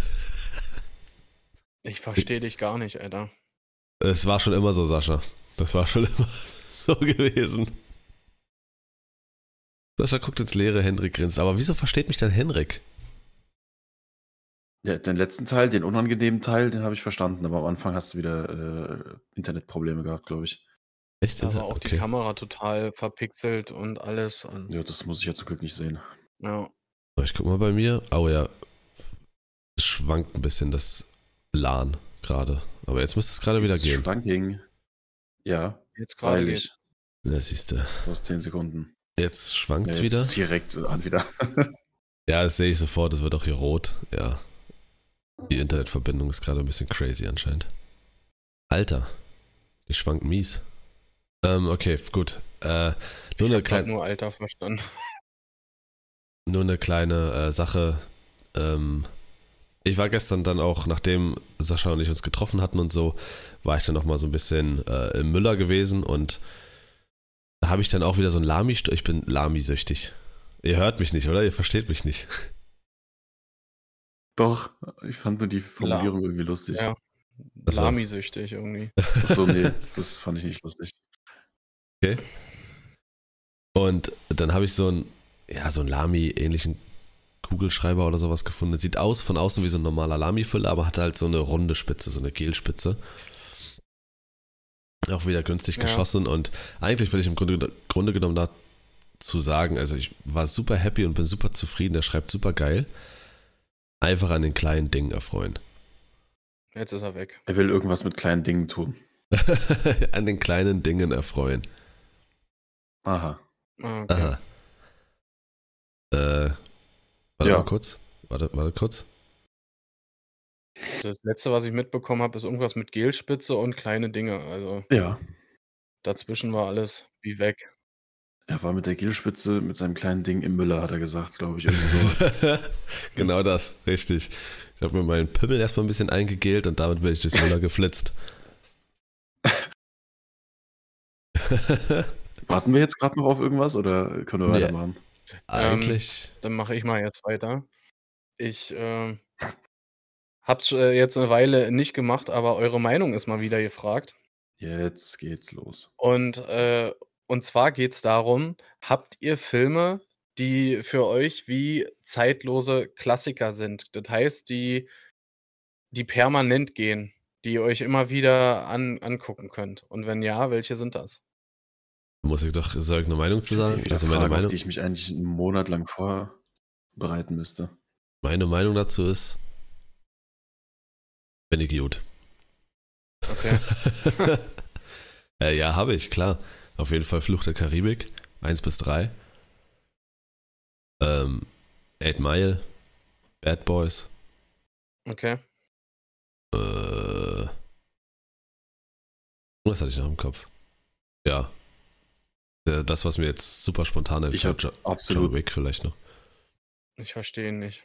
Ich verstehe dich gar nicht, Alter. Es war schon immer so, Sascha. Das war schon immer so gewesen. Sascha guckt ins Leere, Henrik grinst. Aber wieso versteht mich denn Henrik? Ja, den letzten Teil, den unangenehmen Teil, den habe ich verstanden, aber am Anfang hast du wieder äh, Internetprobleme gehabt, glaube ich. Echt? Da war auch die Okay. Kamera total verpixelt und alles. Und, Ja, das muss ich ja zum Glück nicht sehen. ja. Ich guck mal bei mir. Oh ja. Es schwankt ein bisschen das LAN gerade. Aber jetzt müsste es gerade wieder gehen. Schwanking. Ja, Jetzt gerade geht's. Ja, siehst du. Du hast 10 Sekunden. Jetzt Ja, schwankt's jetzt wieder. direkt an wieder. Ja, das sehe ich sofort. Es wird auch hier rot. Ja. Die Internetverbindung ist gerade ein bisschen crazy anscheinend. Alter. Die schwankt mies. Ähm, okay, gut. Äh, nur, Ich eine kleine, nur Alter verstanden. nur eine kleine äh, Sache. Ähm, ich war gestern dann auch, nachdem Sascha und ich uns getroffen hatten und so, war ich dann noch mal so ein bisschen äh, im Müller gewesen und da habe ich dann auch wieder so ein Lami, ich bin Lami-süchtig. Ihr hört mich nicht, oder? Ihr versteht mich nicht. Doch, ich fand nur die Formulierung irgendwie lustig. Ja. Lami-süchtig irgendwie. Achso, nee, das fand ich nicht lustig. Und dann habe ich so einen, ja, so einen Lami-ähnlichen Kugelschreiber oder sowas gefunden. Sieht aus von außen wie so ein normaler Lami-Füller, aber hat halt so eine runde Spitze, so eine Gelspitze. Auch wieder günstig Ja. geschossen und eigentlich will ich im Grunde, Grunde genommen dazu sagen, also ich war super happy und bin super zufrieden, der schreibt super geil. Einfach an den kleinen Dingen erfreuen. Jetzt ist er weg. Er will irgendwas mit kleinen Dingen tun. an den kleinen Dingen erfreuen. Aha. Ah, okay. Aha. Äh, warte Ja. mal kurz. Warte, warte kurz. Das letzte, was ich mitbekommen habe, ist irgendwas mit Gelspitze und kleine Dinge. Also Ja, dazwischen war alles wie weg. er war mit der Gelspitze mit seinem kleinen Ding im Müller, hat er gesagt, glaube ich, irgendwie sowas. genau das, richtig. Ich habe mir meinen Pimmel erstmal ein bisschen eingegelt und damit bin ich durchs Müller geflitzt. Warten wir jetzt gerade noch auf irgendwas oder können wir Nee. weitermachen? Eigentlich. Dann mache ich mal jetzt weiter. Ich äh, hab's äh, jetzt eine Weile nicht gemacht, aber eure Meinung ist mal wieder gefragt. Jetzt geht's los. Und, äh, und zwar geht es darum, habt ihr Filme, die für euch wie zeitlose Klassiker sind? Das heißt, die, die permanent gehen, die ihr euch immer wieder an, angucken könnt. Und wenn ja, welche sind das? Muss ich doch, ich eine Meinung zu sagen? Also meine Fragen, auf Meinung, die ich mich eigentlich einen Monat lang vorbereiten müsste. meine Meinung dazu ist, bin ich gut. Okay. äh, ja, habe ich, klar. Auf jeden Fall Fluch der Karibik, 1 bis 3. Ähm, 8 Mile, Bad Boys, Okay. Äh. Was hatte ich noch im Kopf? Ja. Der- Das, was mir jetzt super spontan Ich habe Jo- John absolut. Wick vielleicht noch. Ich verstehe ihn nicht.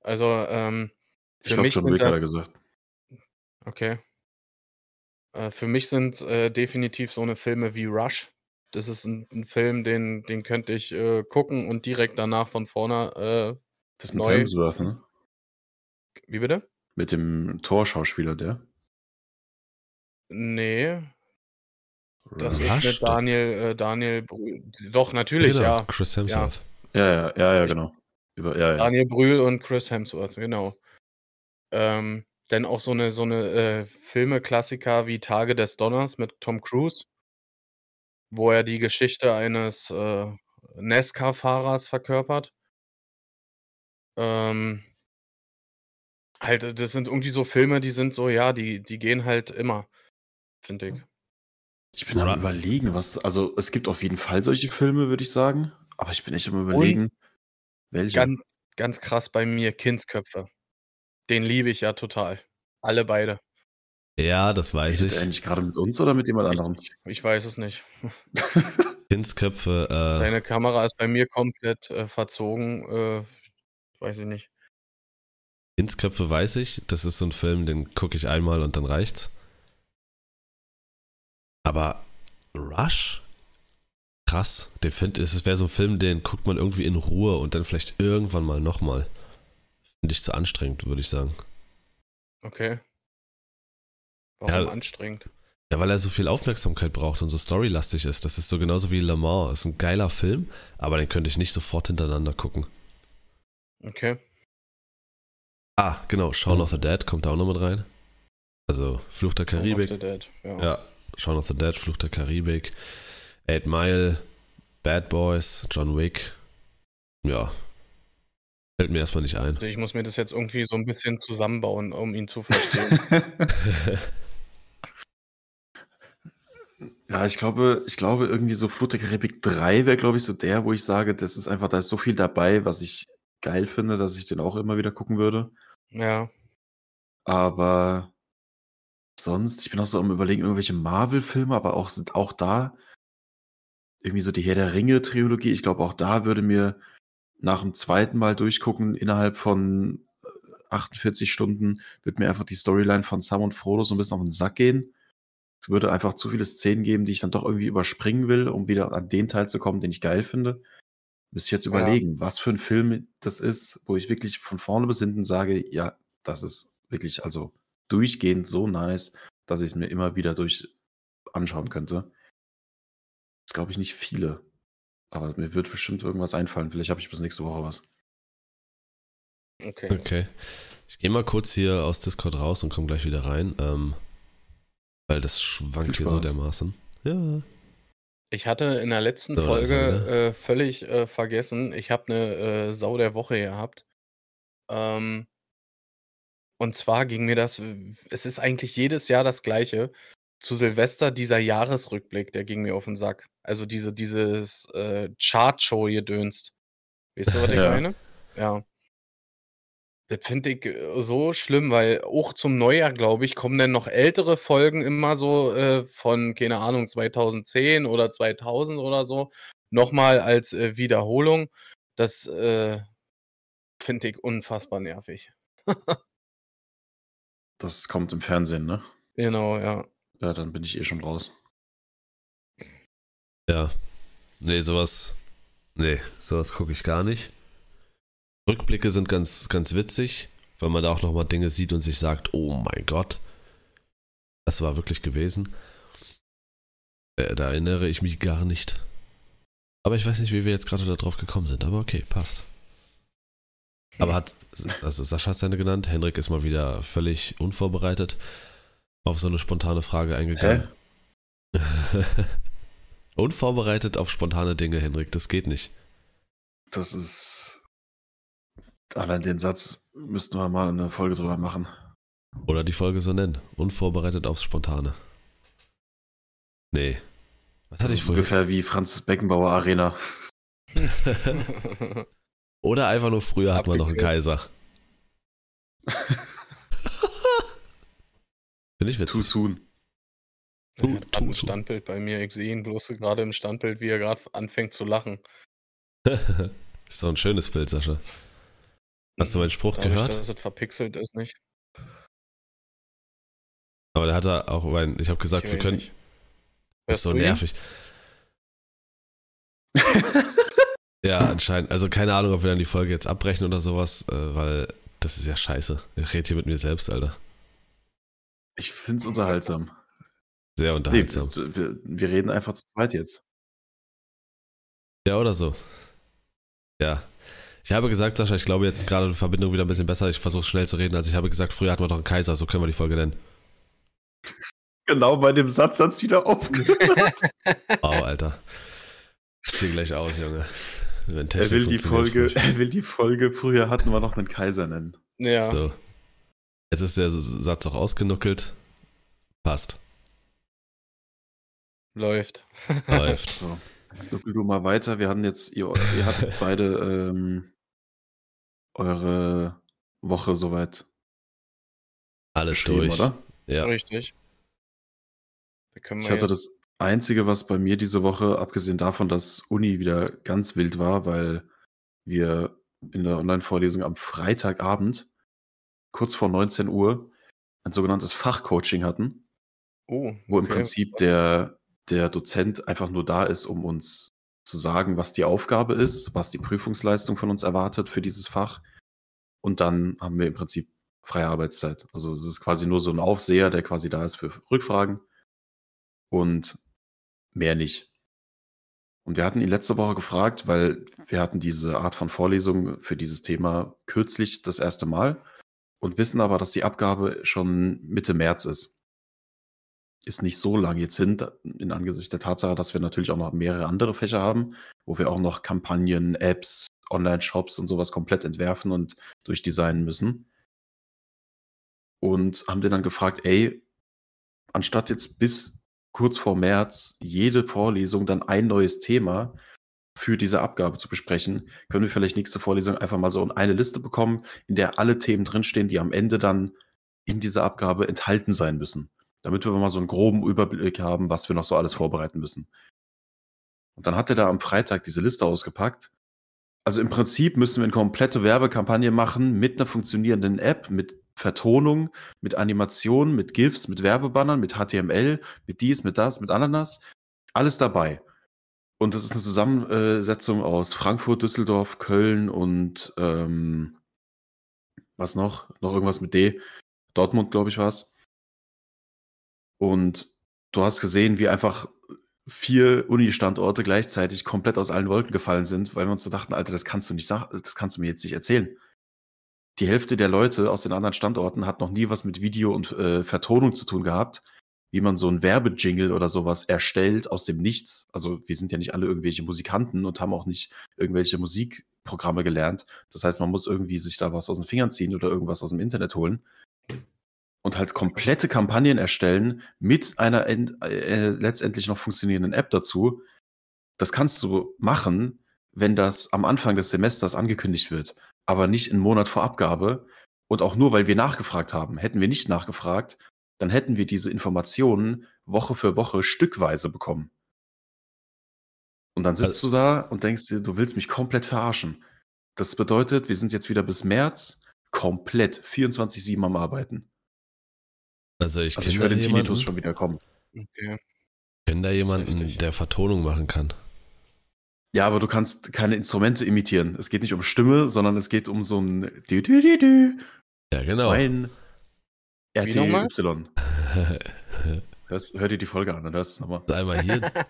Also, ähm, Ich für glaube, mich John sind Wick hat er das, gesagt. okay. Äh, für mich sind äh, definitiv so eine Filme wie Rush. Das ist ein, ein Film, den, den könnte ich äh, gucken und direkt danach von vorne. Äh, Das mit Neu. Hemsworth, ne? wie bitte? Mit dem Torschauspieler, der. Nee, das Rush. ist mit der- Daniel, äh, Daniel Brühl. Doch, natürlich, genau, ja. Chris Hemsworth. Ja, ja, ja, ja, genau. Über, ja, ja. Daniel Brühl und Chris Hemsworth, genau. Ähm, dann auch so eine, so eine äh, Filme-Klassiker wie Tage des Donners mit Tom Cruise, wo er die Geschichte eines äh, NASCAR-Fahrers verkörpert. Ähm, halt, das sind irgendwie so Filme, die sind so, ja, die, die gehen halt immer, finde ich. Ich bin am Ra- überlegen, was. Also, es gibt auf jeden Fall solche Filme, würde ich sagen. Aber ich bin echt am überlegen, welche. Ganz, ganz krass bei mir, Kindsköpfe. Den liebe ich ja total. Alle beide. Ja, das weiß Redet ich. er eigentlich gerade mit uns oder mit jemand anderem? Ich, ich weiß es nicht. Kindsköpfe, äh, Deine Kamera ist bei mir komplett äh, verzogen. Äh, weiß ich nicht. Kindsköpfe weiß ich. Das ist so ein Film, den gucke ich einmal und dann reicht's. Aber Rush? Krass. Den find, es wäre so ein Film, den guckt man irgendwie in Ruhe und dann vielleicht irgendwann mal nochmal. Finde ich zu anstrengend, würde ich sagen. Okay. Warum Ja. anstrengend? Ja, weil er so viel Aufmerksamkeit braucht und so storylastig ist. Das ist so genauso wie Le Mans. Ist ein geiler Film, aber den könnte ich nicht sofort hintereinander gucken. Okay. Ah, genau. Shaun of the Dead kommt da auch noch mit rein. Also Fluch der Shaun of Karibik. the Dead. Ja. Ja, Shaun of the Dead, Fluch der Karibik, Eight Mile, Bad Boys, John Wick. Ja. Fällt mir erstmal nicht ein. Also ich muss mir das jetzt irgendwie so ein bisschen zusammenbauen, um ihn zu verstehen. ja, ich glaube, ich glaube, irgendwie so Flut der Karibik 3 wäre, glaube ich, so der, wo ich sage, das ist einfach, da ist so viel dabei, was ich geil finde, dass ich den auch immer wieder gucken würde. ja. Aber sonst, ich bin auch so am überlegen, irgendwelche Marvel-Filme, aber auch sind auch da irgendwie so die Herr der Ringe-Trilogie. Ich glaube, auch da würde mir nach dem zweiten Mal durchgucken, innerhalb von äh, 48 Stunden, wird mir einfach die Storyline von Sam und Frodo so ein bisschen auf den Sack gehen. Es würde einfach zu viele Szenen geben, die ich dann doch irgendwie überspringen will, um wieder an den Teil zu kommen, den ich geil finde. Müsste ich jetzt Ja. überlegen, was für ein Film das ist, wo ich wirklich von vorne bis hinten sage, ja, das ist wirklich, also durchgehend so nice, dass ich es mir immer wieder durch anschauen könnte. Das glaube ich nicht viele. Aber mir wird bestimmt irgendwas einfallen. Vielleicht habe ich bis nächste Woche was. Okay. Okay. Ich gehe mal kurz hier aus Discord raus und komme gleich wieder rein. Ähm, weil das schwankt hier so dermaßen. Ja. Ich hatte in der letzten So, Folge also, äh, völlig äh, vergessen, ich habe eine äh, Sau der Woche gehabt. Ähm, und zwar ging mir das, es ist eigentlich jedes Jahr das gleiche. Zu Silvester dieser Jahresrückblick, der ging mir auf den Sack. Also diese, dieses äh, Chart-Show gedönst. Weißt du, was ich Ja. meine? Ja. Das finde ich äh, so schlimm, weil auch zum Neujahr, glaube ich, kommen dann noch ältere Folgen immer so äh, von, keine Ahnung, 2010 oder 2000 oder so, nochmal als äh, Wiederholung. Das äh, finde ich unfassbar nervig. Das kommt im Fernsehen, ne? Genau, ja. Ja, dann bin ich eh schon raus. Ja. Nee, sowas. Nee, sowas gucke ich gar nicht. Rückblicke sind ganz, ganz witzig, weil man da auch nochmal Dinge sieht und sich sagt, oh mein Gott, das war wirklich gewesen. Äh, da erinnere ich mich gar nicht. Aber ich weiß nicht, wie wir jetzt gerade darauf gekommen sind, aber okay, passt. Aber hat, also Sascha hat seine genannt, Henrik ist mal wieder völlig unvorbereitet auf so eine spontane Frage eingegangen. Unvorbereitet auf spontane Dinge, Henrik, das geht nicht. Das ist. Allein den Satz müssten wir mal eine Folge drüber machen. Oder die Folge so nennen. Unvorbereitet aufs Spontane. Nee. Was Das hatte ich ist vorhin? ungefähr wie Franz Beckenbauer Arena. Oder einfach nur früher hat man noch einen. Kaiser. Finde ich witzig. Too soon. Er grad tu ein. Standbild bei mir. Ich sehe ihn bloß gerade im Standbild, wie er gerade anfängt zu lachen. ist doch ein schönes Bild, Sascha. Hast du meinen Spruch Dadurch, gehört? dass es verpixelt ist, nicht? Aber der hat da auch mein, ich habe gesagt, Ich wir können. nicht. Das ist so nervig. Ja, anscheinend. Also keine Ahnung, ob wir dann die Folge jetzt abbrechen oder sowas, äh, weil das ist ja scheiße. Ich rede hier mit mir selbst, Alter. Ich finde es unterhaltsam. Sehr Nee, unterhaltsam. wir, wir reden einfach zu zweit jetzt. Ja, oder so. Ja. Ich habe gesagt, Sascha, ich glaube jetzt gerade die Verbindung wieder ein bisschen besser. Ich versuche schnell zu reden. Also ich habe gesagt, früher hatten wir doch einen Kaiser, so können wir die Folge nennen. Genau bei dem Satz hat es wieder aufgehört. Wow, Alter. Ich zieh gleich aus, Junge. Wenn er, will die Folge, er will die Folge, früher hatten wir noch einen Kaiser nennen. Ja, So. Jetzt ist der Satz auch ausgenuckelt. Passt. läuft. Läuft. So, nuckel du mal weiter. Wir hatten jetzt, ihr, ihr hattet beide ähm, eure Woche soweit Alles durch. oder? Ja. Richtig. Da können Ich wir hatte jetzt, das Einzige, was bei mir diese Woche, abgesehen davon, dass Uni wieder ganz wild war, weil wir in der Online-Vorlesung am Freitagabend, kurz vor 19 Uhr, ein sogenanntes Fachcoaching hatten, oh, wo im okay. Prinzip der, der Dozent einfach nur da ist, um uns zu sagen, was die Aufgabe ist, was die Prüfungsleistung von uns erwartet für dieses Fach. Und dann haben wir im Prinzip freie Arbeitszeit. Also es ist quasi nur so ein Aufseher, der quasi da ist für Rückfragen und mehr nicht. Und wir hatten ihn letzte Woche gefragt, weil wir hatten diese Art von Vorlesung für dieses Thema kürzlich das erste Mal und wissen aber, dass die Abgabe schon Mitte März ist. Ist nicht so lang jetzt hin, in Angesicht der Tatsache, dass wir natürlich auch noch mehrere andere Fächer haben, wo wir auch noch Kampagnen, Apps, Online-Shops und sowas komplett entwerfen und durchdesignen müssen. Und haben den dann gefragt, ey, anstatt jetzt bis kurz vor März jede Vorlesung dann ein neues Thema für diese Abgabe zu besprechen, können wir vielleicht nächste Vorlesung einfach mal so eine Liste bekommen, in der alle Themen drinstehen, die am Ende dann in dieser Abgabe enthalten sein müssen. Damit wir mal so einen groben Überblick haben, was wir noch so alles vorbereiten müssen. Und dann hat er da am Freitag diese Liste ausgepackt. Also im Prinzip müssen wir eine komplette Werbekampagne machen mit einer funktionierenden App, mit Vertonung, mit Animation, mit GIFs, mit Werbebannern, mit HTML, mit dies, mit das, mit Ananas. Alles dabei. Und das ist eine Zusammensetzung aus Frankfurt, Düsseldorf, Köln und ähm, was noch? Noch irgendwas mit D. Dortmund, glaube ich, war es. Und du hast gesehen, wie einfach vier Uni-Standorte gleichzeitig komplett aus allen Wolken gefallen sind, weil wir uns so dachten, Alter, das kannst du nicht sagen, das kannst du mir jetzt nicht erzählen. Die Hälfte der Leute aus den anderen Standorten hat noch nie was mit Video und äh, Vertonung zu tun gehabt, wie man so ein Werbejingle oder sowas erstellt aus dem Nichts. Also wir sind ja nicht alle irgendwelche Musikanten und haben auch nicht irgendwelche Musikprogramme gelernt. Das heißt, man muss irgendwie sich da was aus den Fingern ziehen oder irgendwas aus dem Internet holen und halt komplette Kampagnen erstellen mit einer äh, letztendlich noch funktionierenden App dazu. Das kannst du machen, wenn das am Anfang des Semesters angekündigt wird, aber nicht einen Monat vor Abgabe und auch nur, weil wir nachgefragt haben. Hätten wir nicht nachgefragt, dann hätten wir diese Informationen Woche für Woche stückweise bekommen. Und dann sitzt Also- du da und denkst dir, du willst mich komplett verarschen. Das bedeutet, wir sind jetzt wieder bis März komplett 24-7 am Arbeiten. Also ich Also ich höre den jemanden, Tinnitus schon wieder kommen. Okay. kenn da jemanden der Vertonung machen kann. Ja, aber du kannst keine Instrumente imitieren. Es geht nicht um Stimme, sondern es geht um so ein Dü -dü -dü -dü. Ja, genau. Mein nochmal? RTY. Hör dir die Folge an, dann hörst du es nochmal. Einmal hier.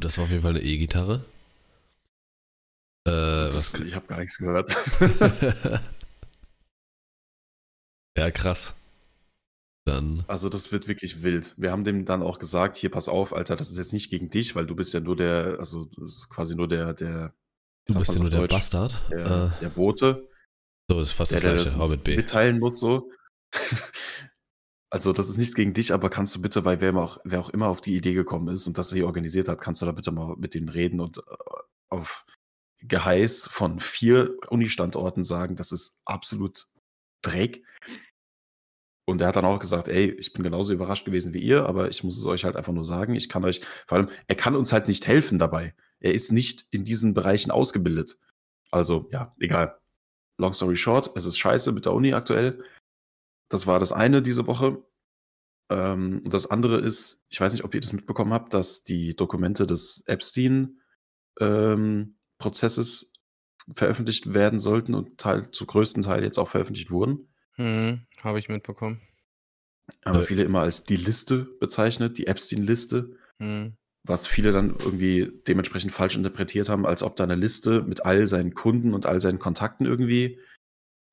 Das war auf jeden Fall eine E-Gitarre. Äh, was, Ich habe gar nichts gehört. ja, krass. Dann. Also das wird wirklich wild. Wir haben dem dann auch gesagt, hier pass auf, Alter, das ist jetzt nicht gegen dich, weil du bist ja nur der, also das ist quasi nur der, der, Du bist ja nur der Deutsch? Bastard. der, äh, der Bote, so ist fast der, das der gleiche, das uns mit B. mitteilen muss so. also das ist nichts gegen dich, aber kannst du bitte, bei wem auch, wer auch immer auf die Idee gekommen ist und das hier organisiert hat, kannst du da bitte mal mit denen reden und äh, auf Geheiß von vier Uni-Standorten sagen, das ist absolut Dreck. Und er hat dann auch gesagt, ey, ich bin genauso überrascht gewesen wie ihr, aber ich muss es euch halt einfach nur sagen. Ich kann euch, vor allem, er kann uns halt nicht helfen dabei. Er ist nicht in diesen Bereichen ausgebildet. Also, ja, egal. Long story short, es ist scheiße mit der Uni aktuell. Das war das eine diese Woche. Ähm, und das andere ist, ich weiß nicht, ob ihr das mitbekommen habt, dass die Dokumente des Epstein-Prozesses ähm, veröffentlicht werden sollten und Teil, zu größten Teil jetzt auch veröffentlicht wurden. Hm, Habe ich mitbekommen. Aber äh. viele immer als die Liste bezeichnet, die Epstein-Liste. Hm. Was viele dann irgendwie dementsprechend falsch interpretiert haben, als ob da eine Liste mit all seinen Kunden und all seinen Kontakten irgendwie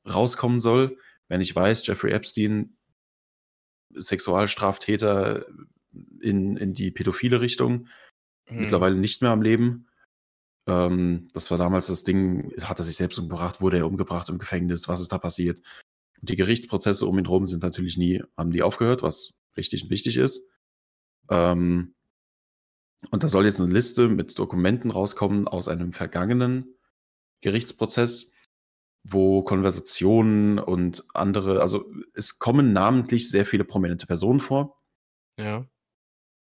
rauskommen soll. Wenn ich weiß, Jeffrey Epstein, Sexualstraftäter in, in die pädophile Richtung, hm. mittlerweile nicht mehr am Leben. Ähm, das war damals das Ding, hat er sich selbst umgebracht, wurde er umgebracht im Gefängnis, was ist da passiert? Die Gerichtsprozesse um ihn herum sind natürlich nie, haben die aufgehört, was richtig und wichtig ist. Ähm, und da soll jetzt eine Liste mit Dokumenten rauskommen aus einem vergangenen Gerichtsprozess, wo Konversationen und andere, also es kommen namentlich sehr viele prominente Personen vor. Ja.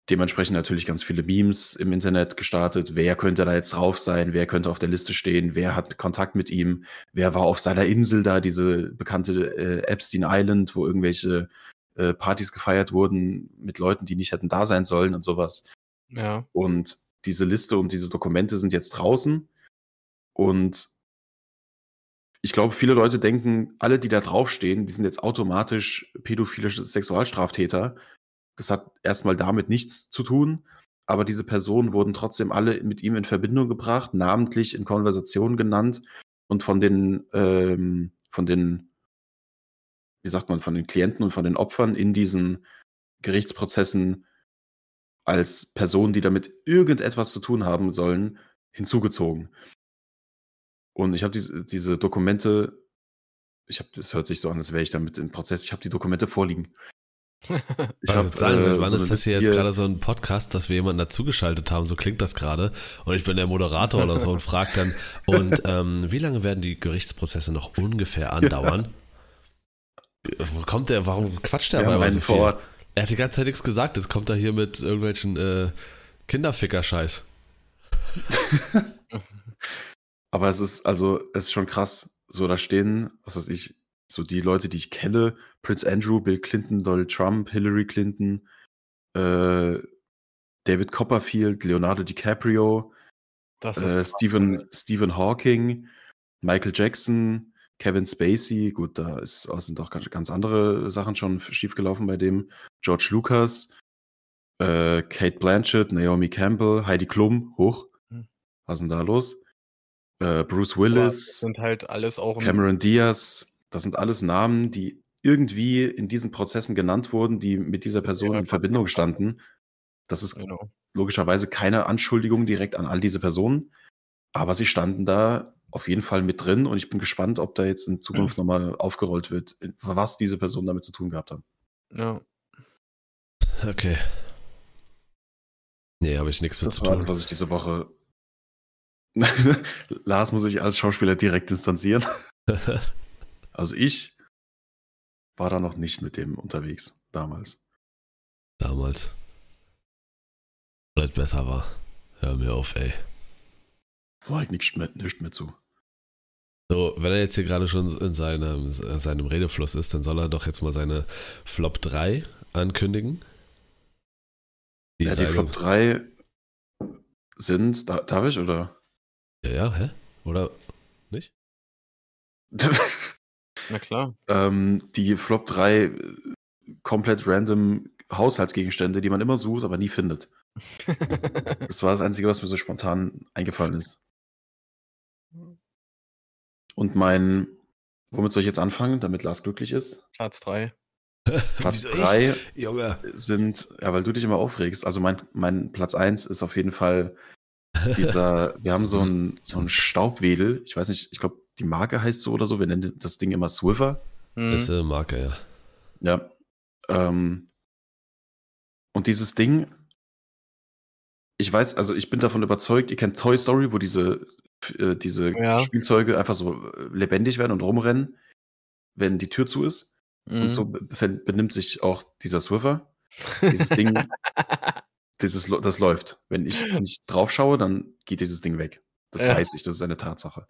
Dementsprechend natürlich ganz viele Memes im Internet gestartet. Wer könnte da jetzt drauf sein? Wer könnte auf der Liste stehen? Wer hat Kontakt mit ihm? Wer war auf seiner Insel da, diese bekannte äh, Epstein Island, wo irgendwelche äh, Partys gefeiert wurden mit Leuten, die nicht hätten da sein sollen und sowas. Ja. Und diese Liste und diese Dokumente sind jetzt draußen. Und ich glaube, viele Leute denken, alle, die da draufstehen, die sind jetzt automatisch pädophile Sexualstraftäter das hat erstmal damit nichts zu tun, aber diese Personen wurden trotzdem alle mit ihm in Verbindung gebracht, namentlich in Konversationen genannt und von den, ähm, von den, wie sagt man, von den Klienten und von den Opfern in diesen Gerichtsprozessen als Personen, die damit irgendetwas zu tun haben sollen, hinzugezogen. Und ich habe diese, diese Dokumente, ich habe, das hört sich so an, als wäre ich damit im Prozess, ich habe die Dokumente vorliegen. Ich hab, sagen, seit äh, wann so ist das hier jetzt gerade so ein Podcast, dass wir jemanden dazugeschaltet haben? So klingt das gerade. Und ich bin der Moderator oder so und frage dann, und ähm, wie lange werden die Gerichtsprozesse noch ungefähr andauern? Wo kommt der, warum quatscht der aber so viel? Er hat die ganze Zeit nichts gesagt. Jetzt kommt er hier mit irgendwelchen äh, Kinderficker-Scheiß. aber es ist, also, es ist schon krass. So, da stehen, was weiß ich, so die Leute, die ich kenne, Prince Andrew, Bill Clinton, Donald Trump, Hillary Clinton, äh, David Copperfield, Leonardo DiCaprio, äh, Stephen, Stephen Hawking, Michael Jackson, Kevin Spacey, gut, da ist, sind auch ganz andere Sachen schon schiefgelaufen bei dem, George Lucas, äh, Kate Blanchett, Naomi Campbell, Heidi Klum, hoch, hm. was ist denn da los? Äh, Bruce Willis, sind halt alles auch Cameron Diaz, das sind alles Namen, die irgendwie in diesen Prozessen genannt wurden, die mit dieser Person ja, in Verbindung standen. Das ist genau. logischerweise keine Anschuldigung direkt an all diese Personen, aber sie standen da auf jeden Fall mit drin und ich bin gespannt, ob da jetzt in Zukunft mhm. nochmal aufgerollt wird, was diese Personen damit zu tun gehabt haben. Ja. Okay. Nee, habe ich nichts mit das zu tun. Das war das, was ich diese Woche. Lars muss sich als Schauspieler direkt distanzieren. Also ich war da noch nicht mit dem unterwegs, damals. Damals. Weil es besser war. Hör mir auf, ey. War halt nichts mehr, nicht mehr zu. So, wenn er jetzt hier gerade schon in seinem, seinem Redefluss ist, dann soll er doch jetzt mal seine Flop 3 ankündigen. Die, ja, die Flop 3 sind, darf ich, oder? Ja, ja, hä? Oder nicht? Na klar. Ähm, die Flop 3 äh, komplett random Haushaltsgegenstände, die man immer sucht, aber nie findet. das war das Einzige, was mir so spontan eingefallen ist. Und mein, womit soll ich jetzt anfangen, damit Lars glücklich ist? Platz 3. Platz 3 sind, ja, weil du dich immer aufregst. Also mein, mein Platz 1 ist auf jeden Fall dieser, wir haben so einen so ein Staubwedel, ich weiß nicht, ich glaube, die Marke heißt so oder so. Wir nennen das Ding immer Swiffer. Mhm. Das ist eine Marke, ja. Ja. Ähm, und dieses Ding, ich weiß, also ich bin davon überzeugt, ihr kennt Toy Story, wo diese, äh, diese ja. Spielzeuge einfach so äh, lebendig werden und rumrennen. wenn die Tür zu ist. Mhm. Und so be- benimmt sich auch dieser Swiffer. Dieses Ding, dieses, das läuft. Wenn ich nicht drauf schaue, dann geht dieses Ding weg. Das Ja. weiß ich, das ist eine Tatsache.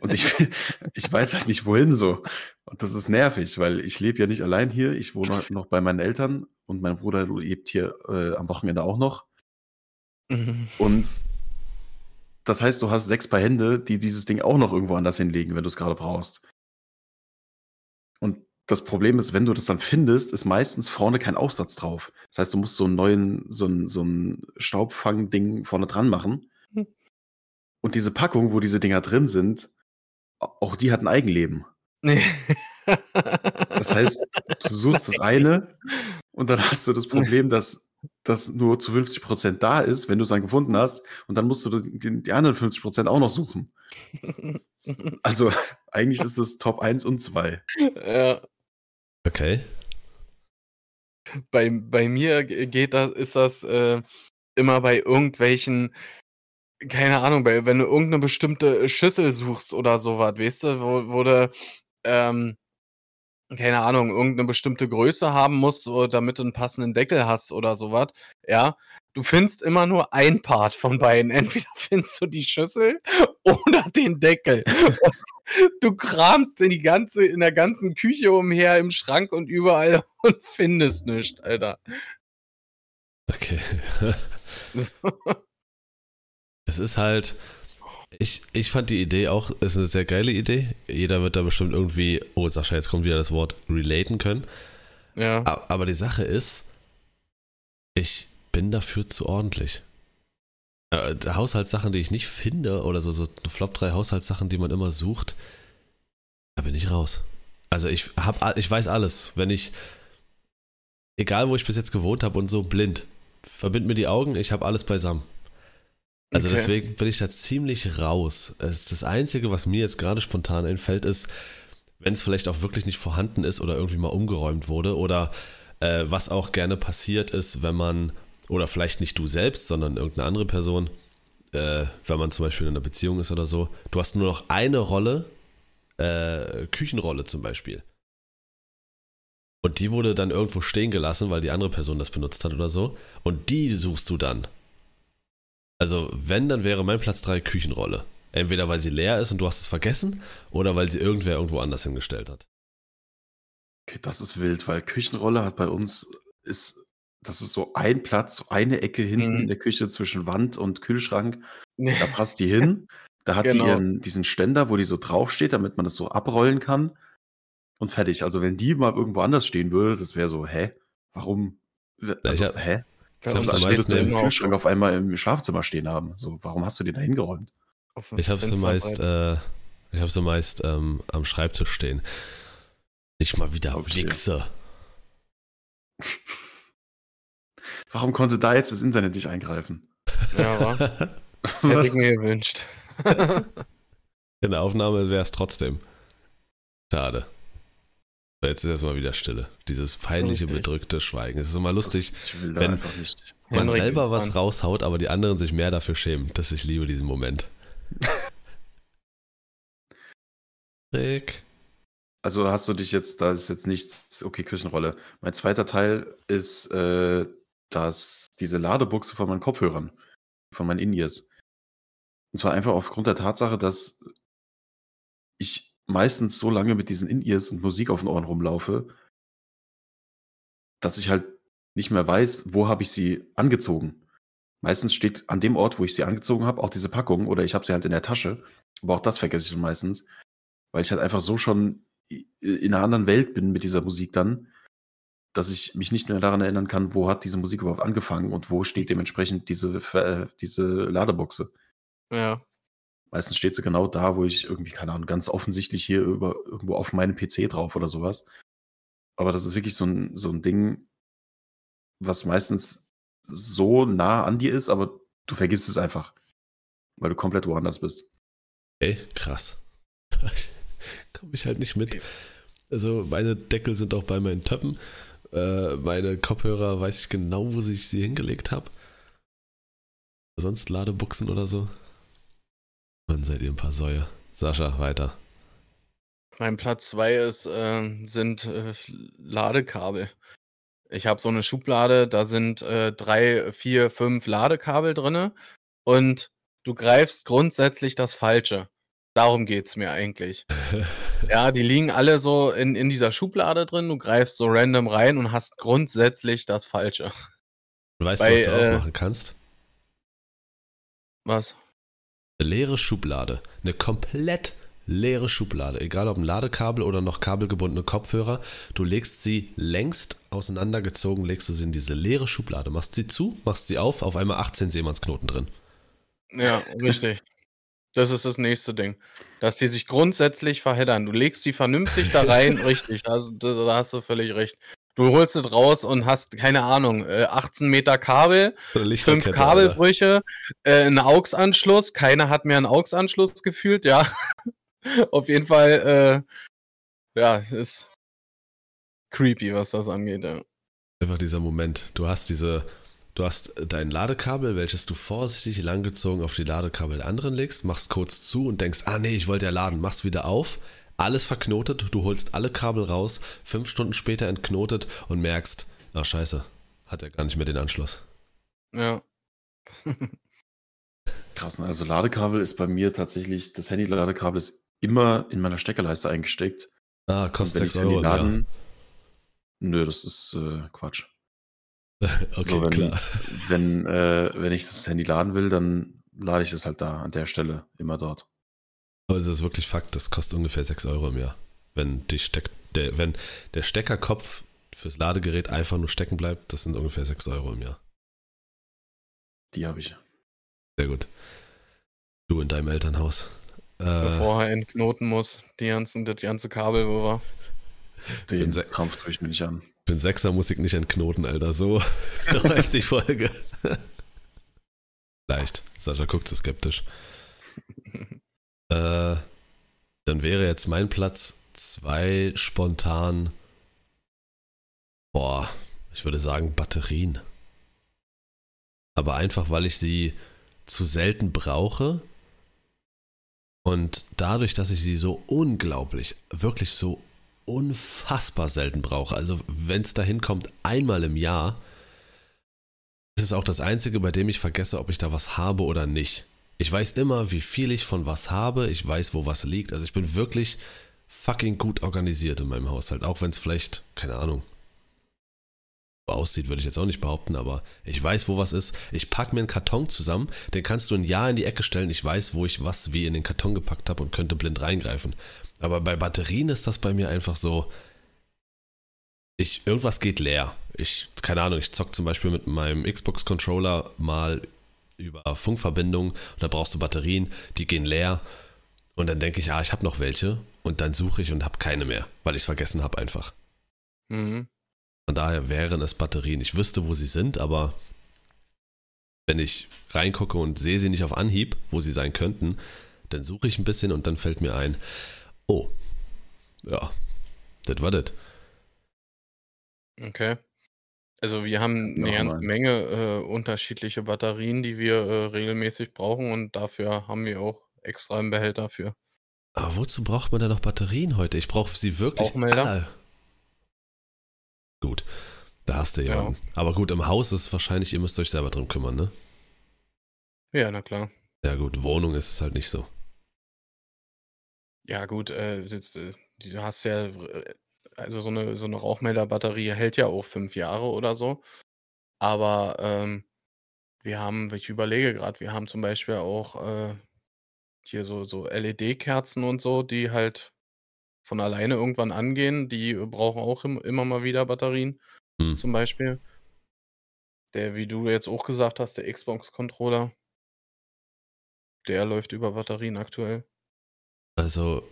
Und ich, ich weiß halt nicht, wohin so. Und das ist nervig, weil ich lebe ja nicht allein hier. Ich wohne halt noch bei meinen Eltern und mein Bruder lebt hier äh, am Wochenende auch noch. Mhm. Und das heißt, du hast sechs Paar Hände, die dieses Ding auch noch irgendwo anders hinlegen, wenn du es gerade brauchst. Und das Problem ist, wenn du das dann findest, ist meistens vorne kein Aufsatz drauf. Das heißt, du musst so einen neuen, so ein, so ein Staubfang-Ding vorne dran machen. Hm. Und diese Packung, wo diese Dinger drin sind, auch die hat ein Eigenleben. Das heißt, du suchst das eine und dann hast du das Problem, dass das nur zu 50% da ist, wenn du es dann gefunden hast. Und dann musst du die, die anderen 50% auch noch suchen. Also eigentlich ist es Top 1 und 2. ja. Okay. bei, bei mir ge- geht das, ist das äh, immer bei irgendwelchen, keine Ahnung, bei, wenn du irgendeine bestimmte Schüssel suchst oder sowas, weißt du, wo, wo du, ähm, keine Ahnung, irgendeine bestimmte Größe haben musst, damit du einen passenden Deckel hast oder sowas, ja. Du findest immer nur ein Part von beiden. Entweder findest du die Schüssel oder den Deckel. Und du kramst in die ganze, in der ganzen Küche umher, im Schrank und überall und findest nichts, Alter. Okay. Es ist halt. Ich, ich fand die Idee auch, ist eine sehr geile Idee. Jeder wird da bestimmt irgendwie, oh Sascha, jetzt kommt wieder das Wort relaten können. Ja. Aber die Sache ist, ich bin dafür zu ordentlich. Äh, Haushaltssachen, die ich nicht finde, oder so, so Flop 3 Haushaltssachen, die man immer sucht, da bin ich raus. Also ich hab, ich weiß alles. Wenn ich, egal wo ich bis jetzt gewohnt habe und so blind, verbind mir die Augen, ich habe alles beisammen. Also Okay. deswegen bin ich da ziemlich raus. Das Einzige, was mir jetzt gerade spontan einfällt, ist, wenn es vielleicht auch wirklich nicht vorhanden ist oder irgendwie mal umgeräumt wurde oder äh, was auch gerne passiert ist, wenn man, oder vielleicht nicht du selbst, sondern irgendeine andere Person, äh, wenn man zum Beispiel in einer Beziehung ist oder so, du hast nur noch eine Rolle, äh, Küchenrolle zum Beispiel. Und die wurde dann irgendwo stehen gelassen, weil die andere Person das benutzt hat oder so. Und die suchst du dann. Also, wenn, dann wäre mein Platz 3 Küchenrolle. Entweder weil sie leer ist und du hast es vergessen, oder weil sie irgendwer irgendwo anders hingestellt hat. Okay, das ist wild, weil Küchenrolle hat bei uns ist, das ist so ein Platz, so eine Ecke hinten Mhm. in der Küche zwischen Wand und Kühlschrank. Da passt die hin. Da hat Genau. die ihren, diesen Ständer, wo die so draufsteht, damit man das so abrollen kann. Und fertig. Also wenn die mal irgendwo anders stehen würde, das wäre so, hä? Warum? Also, hab- hä? Bei Das Das ist ist, uns als am würdest meisten du im Kühlschrank auf einmal im Schlafzimmer stehen haben. So, warum hast du den da hingeräumt? Ich habe sie meist, äh, ich habe sie meist ähm, am Schreibtisch stehen. Nicht mal wieder. Wichse. Warum konnte da jetzt das Internet nicht eingreifen? Ja, war. Hätte ich mir gewünscht. In der Aufnahme wäre es trotzdem. Schade. So, Jetzt ist erstmal wieder Stille. Dieses peinliche, Richtig. bedrückte Schweigen. Es ist immer lustig, wenn- einfach nicht. man Henrik selber was dran. raushaut, aber die anderen sich mehr dafür schämen. Das ich liebe diesen Moment. Rick. Also hast du dich jetzt, da ist jetzt nichts, okay, Küchenrolle. Mein zweiter Teil ist, äh, dass diese Ladebuchse von meinen Kopfhörern, von meinen In-Ears. Und zwar einfach aufgrund der Tatsache, dass ich meistens so lange mit diesen In-Ears und Musik auf den Ohren rumlaufe, dass ich halt nicht mehr weiß, wo habe ich sie angezogen. Meistens steht an dem Ort, wo ich sie angezogen habe, auch diese Packung oder ich habe sie halt in der Tasche. Aber auch das vergesse ich dann meistens, weil ich halt einfach so schon in einer anderen Welt bin mit dieser Musik dann, dass ich mich nicht mehr daran erinnern kann, wo hat diese Musik überhaupt angefangen und wo steht dementsprechend diese, äh, diese Ladebuchse. Ja. Meistens steht sie genau da, wo ich irgendwie, keine Ahnung, ganz offensichtlich hier über, irgendwo auf meinem PC drauf oder sowas. Aber das ist wirklich so ein, so ein Ding, was meistens so nah an dir ist, aber du vergisst es einfach, weil du komplett woanders bist. Ey, krass. Komme ich halt nicht mit. Also meine Deckel sind auch bei meinen Töppen. Äh, meine Kopfhörer weiß ich genau, wo ich sie hingelegt habe. Sonst Ladebuchsen oder so. Mann, seid ihr ein paar Säue. Sascha, weiter. Mein Platz 2 ist, äh, sind äh, Ladekabel. Ich habe so eine Schublade, da sind äh, drei, vier, fünf Ladekabel drinne und du greifst grundsätzlich das Falsche. Darum geht's mir eigentlich. ja, die liegen alle so in, in dieser Schublade drin. Du greifst so random rein und hast grundsätzlich das Falsche. Weißt du, Bei, was du äh, auch machen kannst? Was? Eine leere Schublade. Eine komplett leere Schublade. Egal ob ein Ladekabel oder noch kabelgebundene Kopfhörer. Du legst sie längst auseinandergezogen, legst du sie in diese leere Schublade. Machst sie zu, machst sie auf, auf einmal 18 Seemannsknoten drin. Ja, richtig. Das ist das nächste Ding. Dass die sich grundsätzlich verheddern. Du legst die vernünftig da rein, richtig, da, da hast du völlig recht. Du holst es raus und hast, keine Ahnung, äh, 18 Meter Kabel, fünf. Kabelbrüche, äh, einen AUX-Anschluss. Keiner hat mehr einen AUX-Anschluss gefühlt, ja. Auf jeden Fall, äh, ja, es ist creepy, was das angeht, ja. Einfach dieser Moment. Du hast diese, du hast dein Ladekabel, welches du vorsichtig langgezogen auf die Ladekabel der anderen legst, machst kurz zu und denkst, ah nee, ich wollte ja laden, machst wieder auf, alles verknotet, du holst alle Kabel raus, fünf Stunden später entknotet und merkst, ach scheiße, hat er gar nicht mehr den Anschluss. Ja. Krass, ne? also Ladekabel ist bei mir tatsächlich, das Handy-Ladekabel ist immer in meiner Steckerleiste eingesteckt. Ah, kostet wenn ich 6 das Handy Euro laden. Nö, das ist äh, Quatsch. Okay, so, wenn, klar. Wenn, äh, wenn ich das Handy laden will, dann lade ich das halt da an der Stelle, immer dort. Aber es ist wirklich Fakt, das kostet ungefähr 6 Euro im Jahr. Wenn, die Steck, der, wenn der Steckerkopf fürs Ladegerät einfach nur stecken bleibt, das sind ungefähr 6 Euro im Jahr. Die habe ich. Sehr gut. Du in deinem Elternhaus. Äh, Bevor er entknoten muss, die ganzen, das ganze Kabel, wo war. Den Kampf tue ich mir nicht an. bin Sechser, muss ich nicht entknoten, Alter. So heißt die Folge. Leicht. Sascha guckt so skeptisch. Äh, dann wäre jetzt mein Platz zwei spontan. Boah, ich würde sagen Batterien. Aber einfach, weil ich sie zu selten brauche. Und dadurch, dass ich sie so unglaublich, wirklich so unfassbar selten brauche, also wenn es dahin kommt, einmal im Jahr, ist es auch das Einzige, bei dem ich vergesse, ob ich da was habe oder nicht. Ich weiß immer, wie viel ich von was habe, ich weiß, wo was liegt. Also ich bin wirklich fucking gut organisiert in meinem Haushalt, auch wenn es vielleicht, keine Ahnung, aussieht, würde ich jetzt auch nicht behaupten, aber ich weiß, wo was ist. Ich packe mir einen Karton zusammen, den kannst du ein Jahr in die Ecke stellen. Ich weiß, wo ich was wie in den Karton gepackt habe und könnte blind reingreifen. Aber bei Batterien ist das bei mir einfach so, ich, irgendwas geht leer. Ich, keine Ahnung, ich zock zum Beispiel mit meinem Xbox-Controller mal über Funkverbindung und da brauchst du Batterien, die gehen leer. Und dann denke ich, ah, ich habe noch welche. Und dann suche ich und habe keine mehr, weil ich es vergessen habe einfach. Mhm. Von daher wären es Batterien. Ich wüsste, wo sie sind, aber wenn ich reingucke und sehe sie nicht auf Anhieb, wo sie sein könnten, dann suche ich ein bisschen und dann fällt mir ein, oh, ja, das war das. Okay. Also wir haben eine Noch ganze. Menge äh, unterschiedliche Batterien, die wir äh, regelmäßig brauchen und dafür haben wir auch extra einen Behälter für. Aber wozu braucht man denn noch Batterien heute? Ich brauche sie wirklich Rauchmelder? alle. Gut, da hast du Ja. jemanden. Aber gut, im Haus ist es wahrscheinlich, ihr müsst euch selber drum kümmern, ne? Ja, na klar. Ja gut, Wohnung ist es halt nicht so. Ja gut, äh, jetzt, äh, du hast ja, äh, also so eine, so eine Rauchmelderbatterie hält ja auch fünf Jahre oder so. Aber ähm, wir haben, ich überlege gerade, wir haben zum Beispiel auch äh, hier so, so LED-Kerzen und so, die halt von alleine irgendwann angehen. Die brauchen auch im, immer mal wieder Batterien, Hm. zum Beispiel. Der, wie du jetzt auch gesagt hast, der Xbox-Controller, der läuft über Batterien aktuell. Also,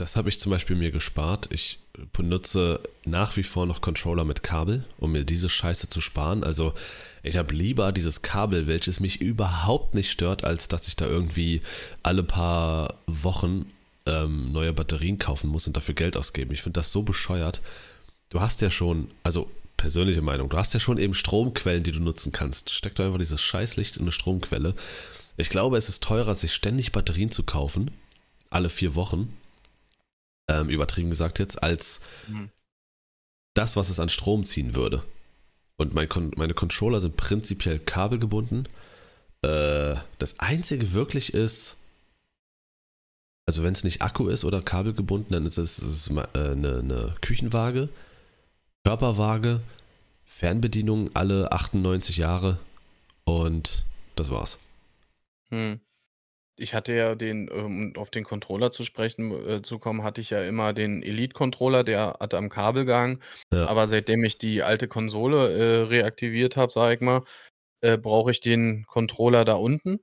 das habe ich zum Beispiel mir gespart. Ich benutze nach wie vor noch Controller mit Kabel, um mir diese Scheiße zu sparen. Also, ich habe lieber dieses Kabel, welches mich überhaupt nicht stört, als dass ich da irgendwie alle paar Wochen ähm, neue Batterien kaufen muss und dafür Geld ausgeben. Ich finde das so bescheuert. Du hast ja schon, also persönliche Meinung, du hast ja schon eben Stromquellen, die du nutzen kannst. Steck doch einfach dieses Scheißlicht in eine Stromquelle. Ich glaube, es ist teurer, sich ständig Batterien zu kaufen, alle vier Wochen, ähm, übertrieben gesagt jetzt, als Mhm. das, was es an Strom ziehen würde. Und mein Kon meine Controller sind prinzipiell kabelgebunden. Äh, das einzige wirklich ist, also wenn es nicht Akku ist oder kabelgebunden, dann ist es, ist äh, eine, eine Küchenwaage, Körperwaage, Fernbedienung alle 98 Jahre und das war's. Hm. Ich hatte ja den, um auf den Controller zu sprechen äh, zu kommen, hatte ich ja immer den Elite-Controller, der hat am Kabel gehangen. Ja. Aber seitdem ich die alte Konsole äh, reaktiviert habe, sage ich mal, äh, brauche ich den Controller da unten.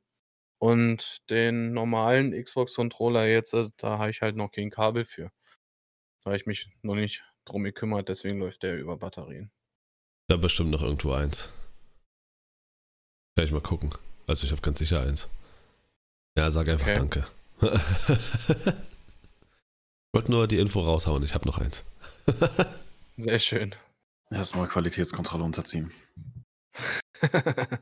Und den normalen Xbox-Controller jetzt, äh, da habe ich halt noch kein Kabel für. Da habe ich mich noch nicht drum gekümmert, deswegen läuft der über Batterien. Da bestimmt noch irgendwo eins. Kann ich mal gucken. Also ich habe ganz sicher eins. Ja, sag einfach Okay. danke. ich wollte nur die Info raushauen, ich habe noch eins. Sehr schön. Erstmal Qualitätskontrolle unterziehen.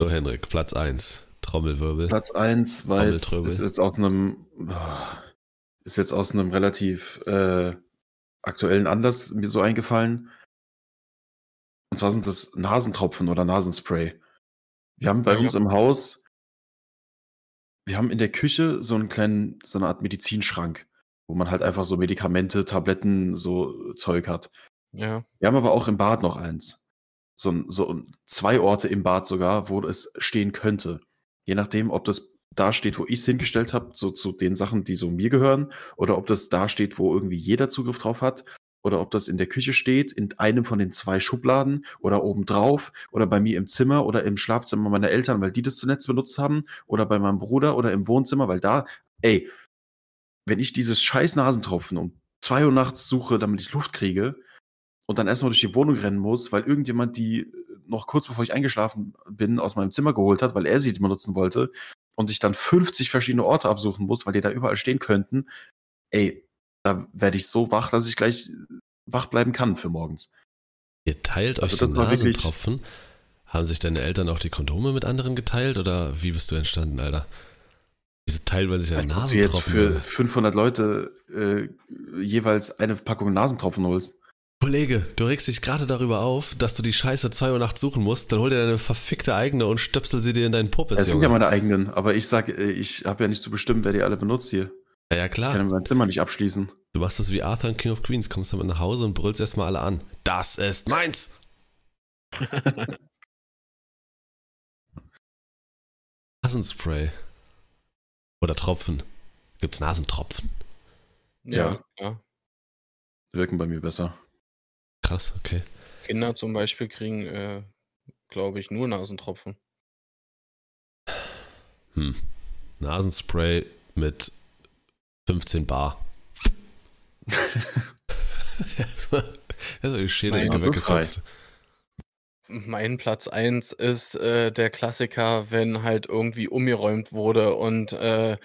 So, Henrik, Platz 1. Trommelwirbel. Platz 1 war jetzt, Trommeltrömmel. ist jetzt aus einem, ist jetzt aus einem relativ äh, aktuellen Anlass mir so eingefallen. Und zwar sind das Nasentropfen oder Nasenspray. Wir haben bei Ja. uns im Haus, wir haben in der Küche so einen kleinen, so eine Art Medizinschrank, wo man halt einfach so Medikamente, Tabletten, so Zeug hat. Ja. Wir haben aber auch im Bad noch eins. So, so zwei Orte im Bad sogar, wo es stehen könnte. Je nachdem, ob das da steht, wo ich es hingestellt habe, so zu den Sachen, die so mir gehören, oder ob das da steht, wo irgendwie jeder Zugriff drauf hat, oder ob das in der Küche steht, in einem von den zwei Schubladen oder oben drauf, oder bei mir im Zimmer oder im Schlafzimmer meiner Eltern, weil die das zuletzt benutzt haben, oder bei meinem Bruder oder im Wohnzimmer, weil da, ey, wenn ich dieses scheiß Nasentropfen um zwei Uhr nachts suche, damit ich Luft kriege, und dann erstmal durch die Wohnung rennen muss, weil irgendjemand die äh, noch kurz bevor ich eingeschlafen bin, aus meinem Zimmer geholt hat, weil er sie benutzen wollte und ich dann 50 verschiedene Orte absuchen muss, weil die da überall stehen könnten, ey, da werde ich so wach, dass ich gleich wach bleiben kann für morgens. Ihr teilt Also euch das die Nasentropfen. Haben sich deine Eltern auch die Kondome mit anderen geteilt oder wie bist du entstanden, Alter? Diese teilt man sich ja Als ob du jetzt Nasentropfen. für Alter. 500 Leute äh, jeweils eine Packung Nasentropfen holst. Kollege, du regst dich gerade darüber auf, dass du die Scheiße 2 Uhr nachts suchen musst, dann hol dir deine verfickte eigene und stöpsel sie dir in deinen Puppes, Das sind ja Junge. meine eigenen, aber ich sag, äh, ich habe ja nicht zu bestimmen, wer die alle benutzt hier. Ja, ja, Ich klar. kann mein Zimmer nicht abschließen. Du machst das wie Arthur in King of Queens, kommst damit nach Hause und brüllst erstmal alle an. Das ist meins! Nasenspray. Oder Tropfen. Gibt's Nasentropfen? Ja, ja. Wirken bei mir besser. Krass, okay. Kinder zum Beispiel kriegen, äh, glaube ich, nur Nasentropfen. Hm. Nasenspray mit 15 Bar. Erstmal erstmal die Schädelecke Mein Gott, weggekotzt. Mein Platz 1 ist äh, der Klassiker, wenn halt irgendwie umgeräumt wurde und äh,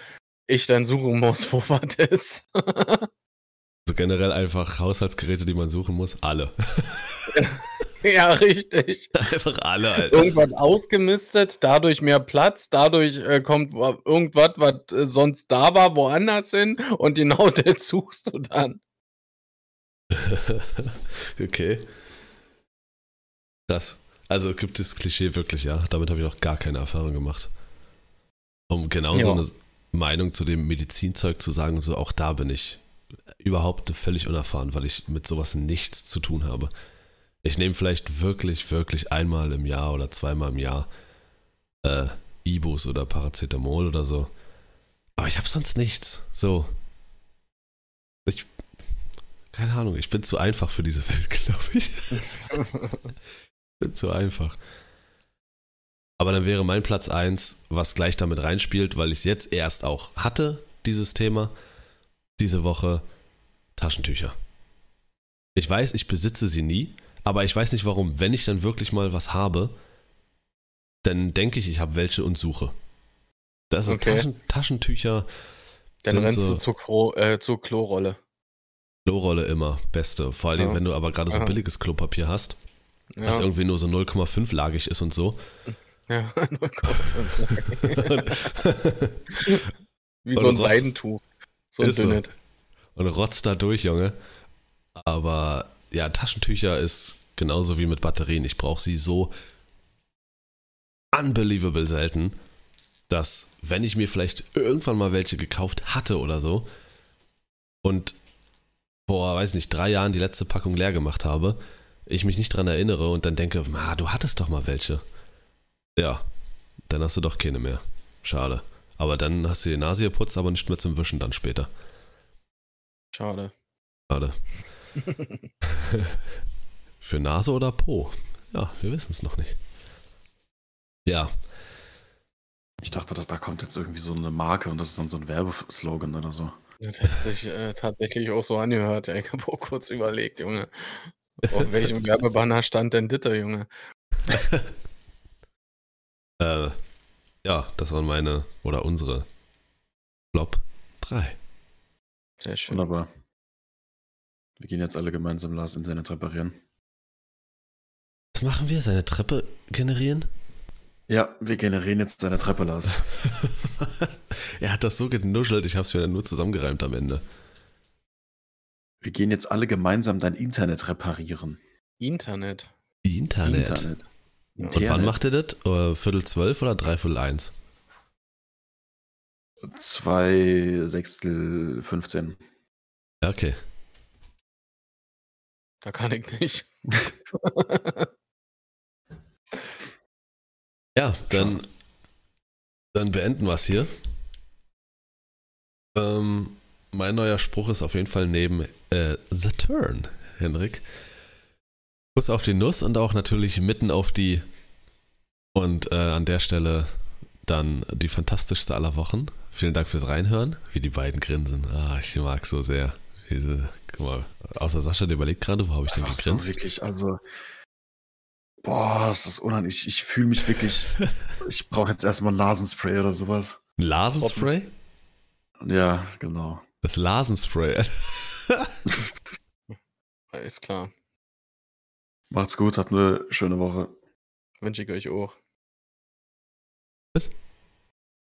ich dann suchen muss, wo was ist. Also generell einfach Haushaltsgeräte, die man suchen muss. Alle. ja, richtig. einfach alle, Alter. Irgendwas ausgemistet, dadurch mehr Platz, dadurch äh, kommt wa- irgendwas, was äh, sonst da war, woanders hin und genau das suchst du dann. okay. Krass. Also gibt es Klischee wirklich, ja. Damit habe ich noch gar keine Erfahrung gemacht. Um genauso Ja. eine Meinung zu dem Medizinzeug zu sagen, so auch da bin ich überhaupt völlig unerfahren, weil ich mit sowas nichts zu tun habe. Ich nehme vielleicht wirklich, wirklich einmal im Jahr oder zweimal im Jahr äh, Ibus oder Paracetamol oder so. Aber ich habe sonst nichts. So. Ich. Keine Ahnung, ich bin zu einfach für diese Welt, glaube ich. bin zu einfach. Aber dann wäre mein Platz 1, was gleich damit reinspielt, weil ich es jetzt erst auch hatte, dieses Thema, diese Woche, Taschentücher. Ich weiß, ich besitze sie nie, aber ich weiß nicht warum. Wenn ich dann wirklich mal was habe, dann denke ich, ich habe welche und suche. Das ist Okay. Taschen, Taschentücher, Dann rennst so- du zur, Klo, äh, zur Klorolle. Klorolle immer, beste. Vor allem, Ja. wenn du aber gerade so Aha. billiges Klopapier hast, das Ja, irgendwie nur so 0,5 lagig ist und so. ja 0,5. Wie so ein Seidentuch. So ein Ist so. und rotzt da durch, Junge. Aber ja, Taschentücher ist genauso wie mit Batterien. Ich brauche sie so unbelievable selten, dass wenn ich mir vielleicht irgendwann mal welche gekauft hatte oder so und vor, weiß nicht, drei Jahren die letzte Packung leer gemacht habe, ich mich nicht dran erinnere und dann denke, ma, du hattest doch mal welche. Ja, dann hast du doch keine mehr. Schade. Aber dann hast du die Nase geputzt, aber nicht mehr zum Wischen dann später. Schade. Schade. Für Nase oder Po? Ja, wir wissen es noch nicht. Ja. Ich dachte, dass da kommt jetzt irgendwie so eine Marke und das ist dann so ein Werbeslogan oder so. Das hat sich äh, tatsächlich auch so angehört. Ich habe auch kurz überlegt, Junge. Auf welchem Werbebanner stand denn Ditter, Junge? äh, ja, das waren meine oder unsere Flop 3. Sehr schön. Wunderbar. Wir gehen jetzt alle gemeinsam Lars Internet reparieren. Was machen wir? Seine Treppe generieren? Ja, wir generieren jetzt seine Treppe, Lars. er hat das so genuschelt, ich habe es mir dann nur zusammengereimt am Ende. Wir gehen jetzt alle gemeinsam dein Internet reparieren. Internet. Internet. Internet. Und wann macht ihr das? Äh, Viertel zwölf oder dreiviertel eins? Zwei Sechstel 15. Ja, okay. Da kann ich nicht. ja, dann, dann beenden wir es hier. Ähm, mein neuer Spruch ist auf jeden Fall neben äh, The Turn, Henrik. Kuss auf die Nuss und auch natürlich mitten auf die und äh, an der Stelle dann die fantastischste aller Wochen. Vielen Dank fürs Reinhören. Wie die beiden grinsen. Ah, ich mag so sehr. Diese, guck mal, außer Sascha, der überlegt gerade, wo habe ich denn Was gegrinst? wirklich, also. Boah, ist das unheimlich. Ich, ich fühle mich wirklich. ich brauche jetzt erstmal Nasenspray oder sowas. Ein Lasenspray? Ja, genau. Das Lasenspray. Ist klar. Macht's gut, habt eine schöne Woche. Wünsche ich euch auch. Was?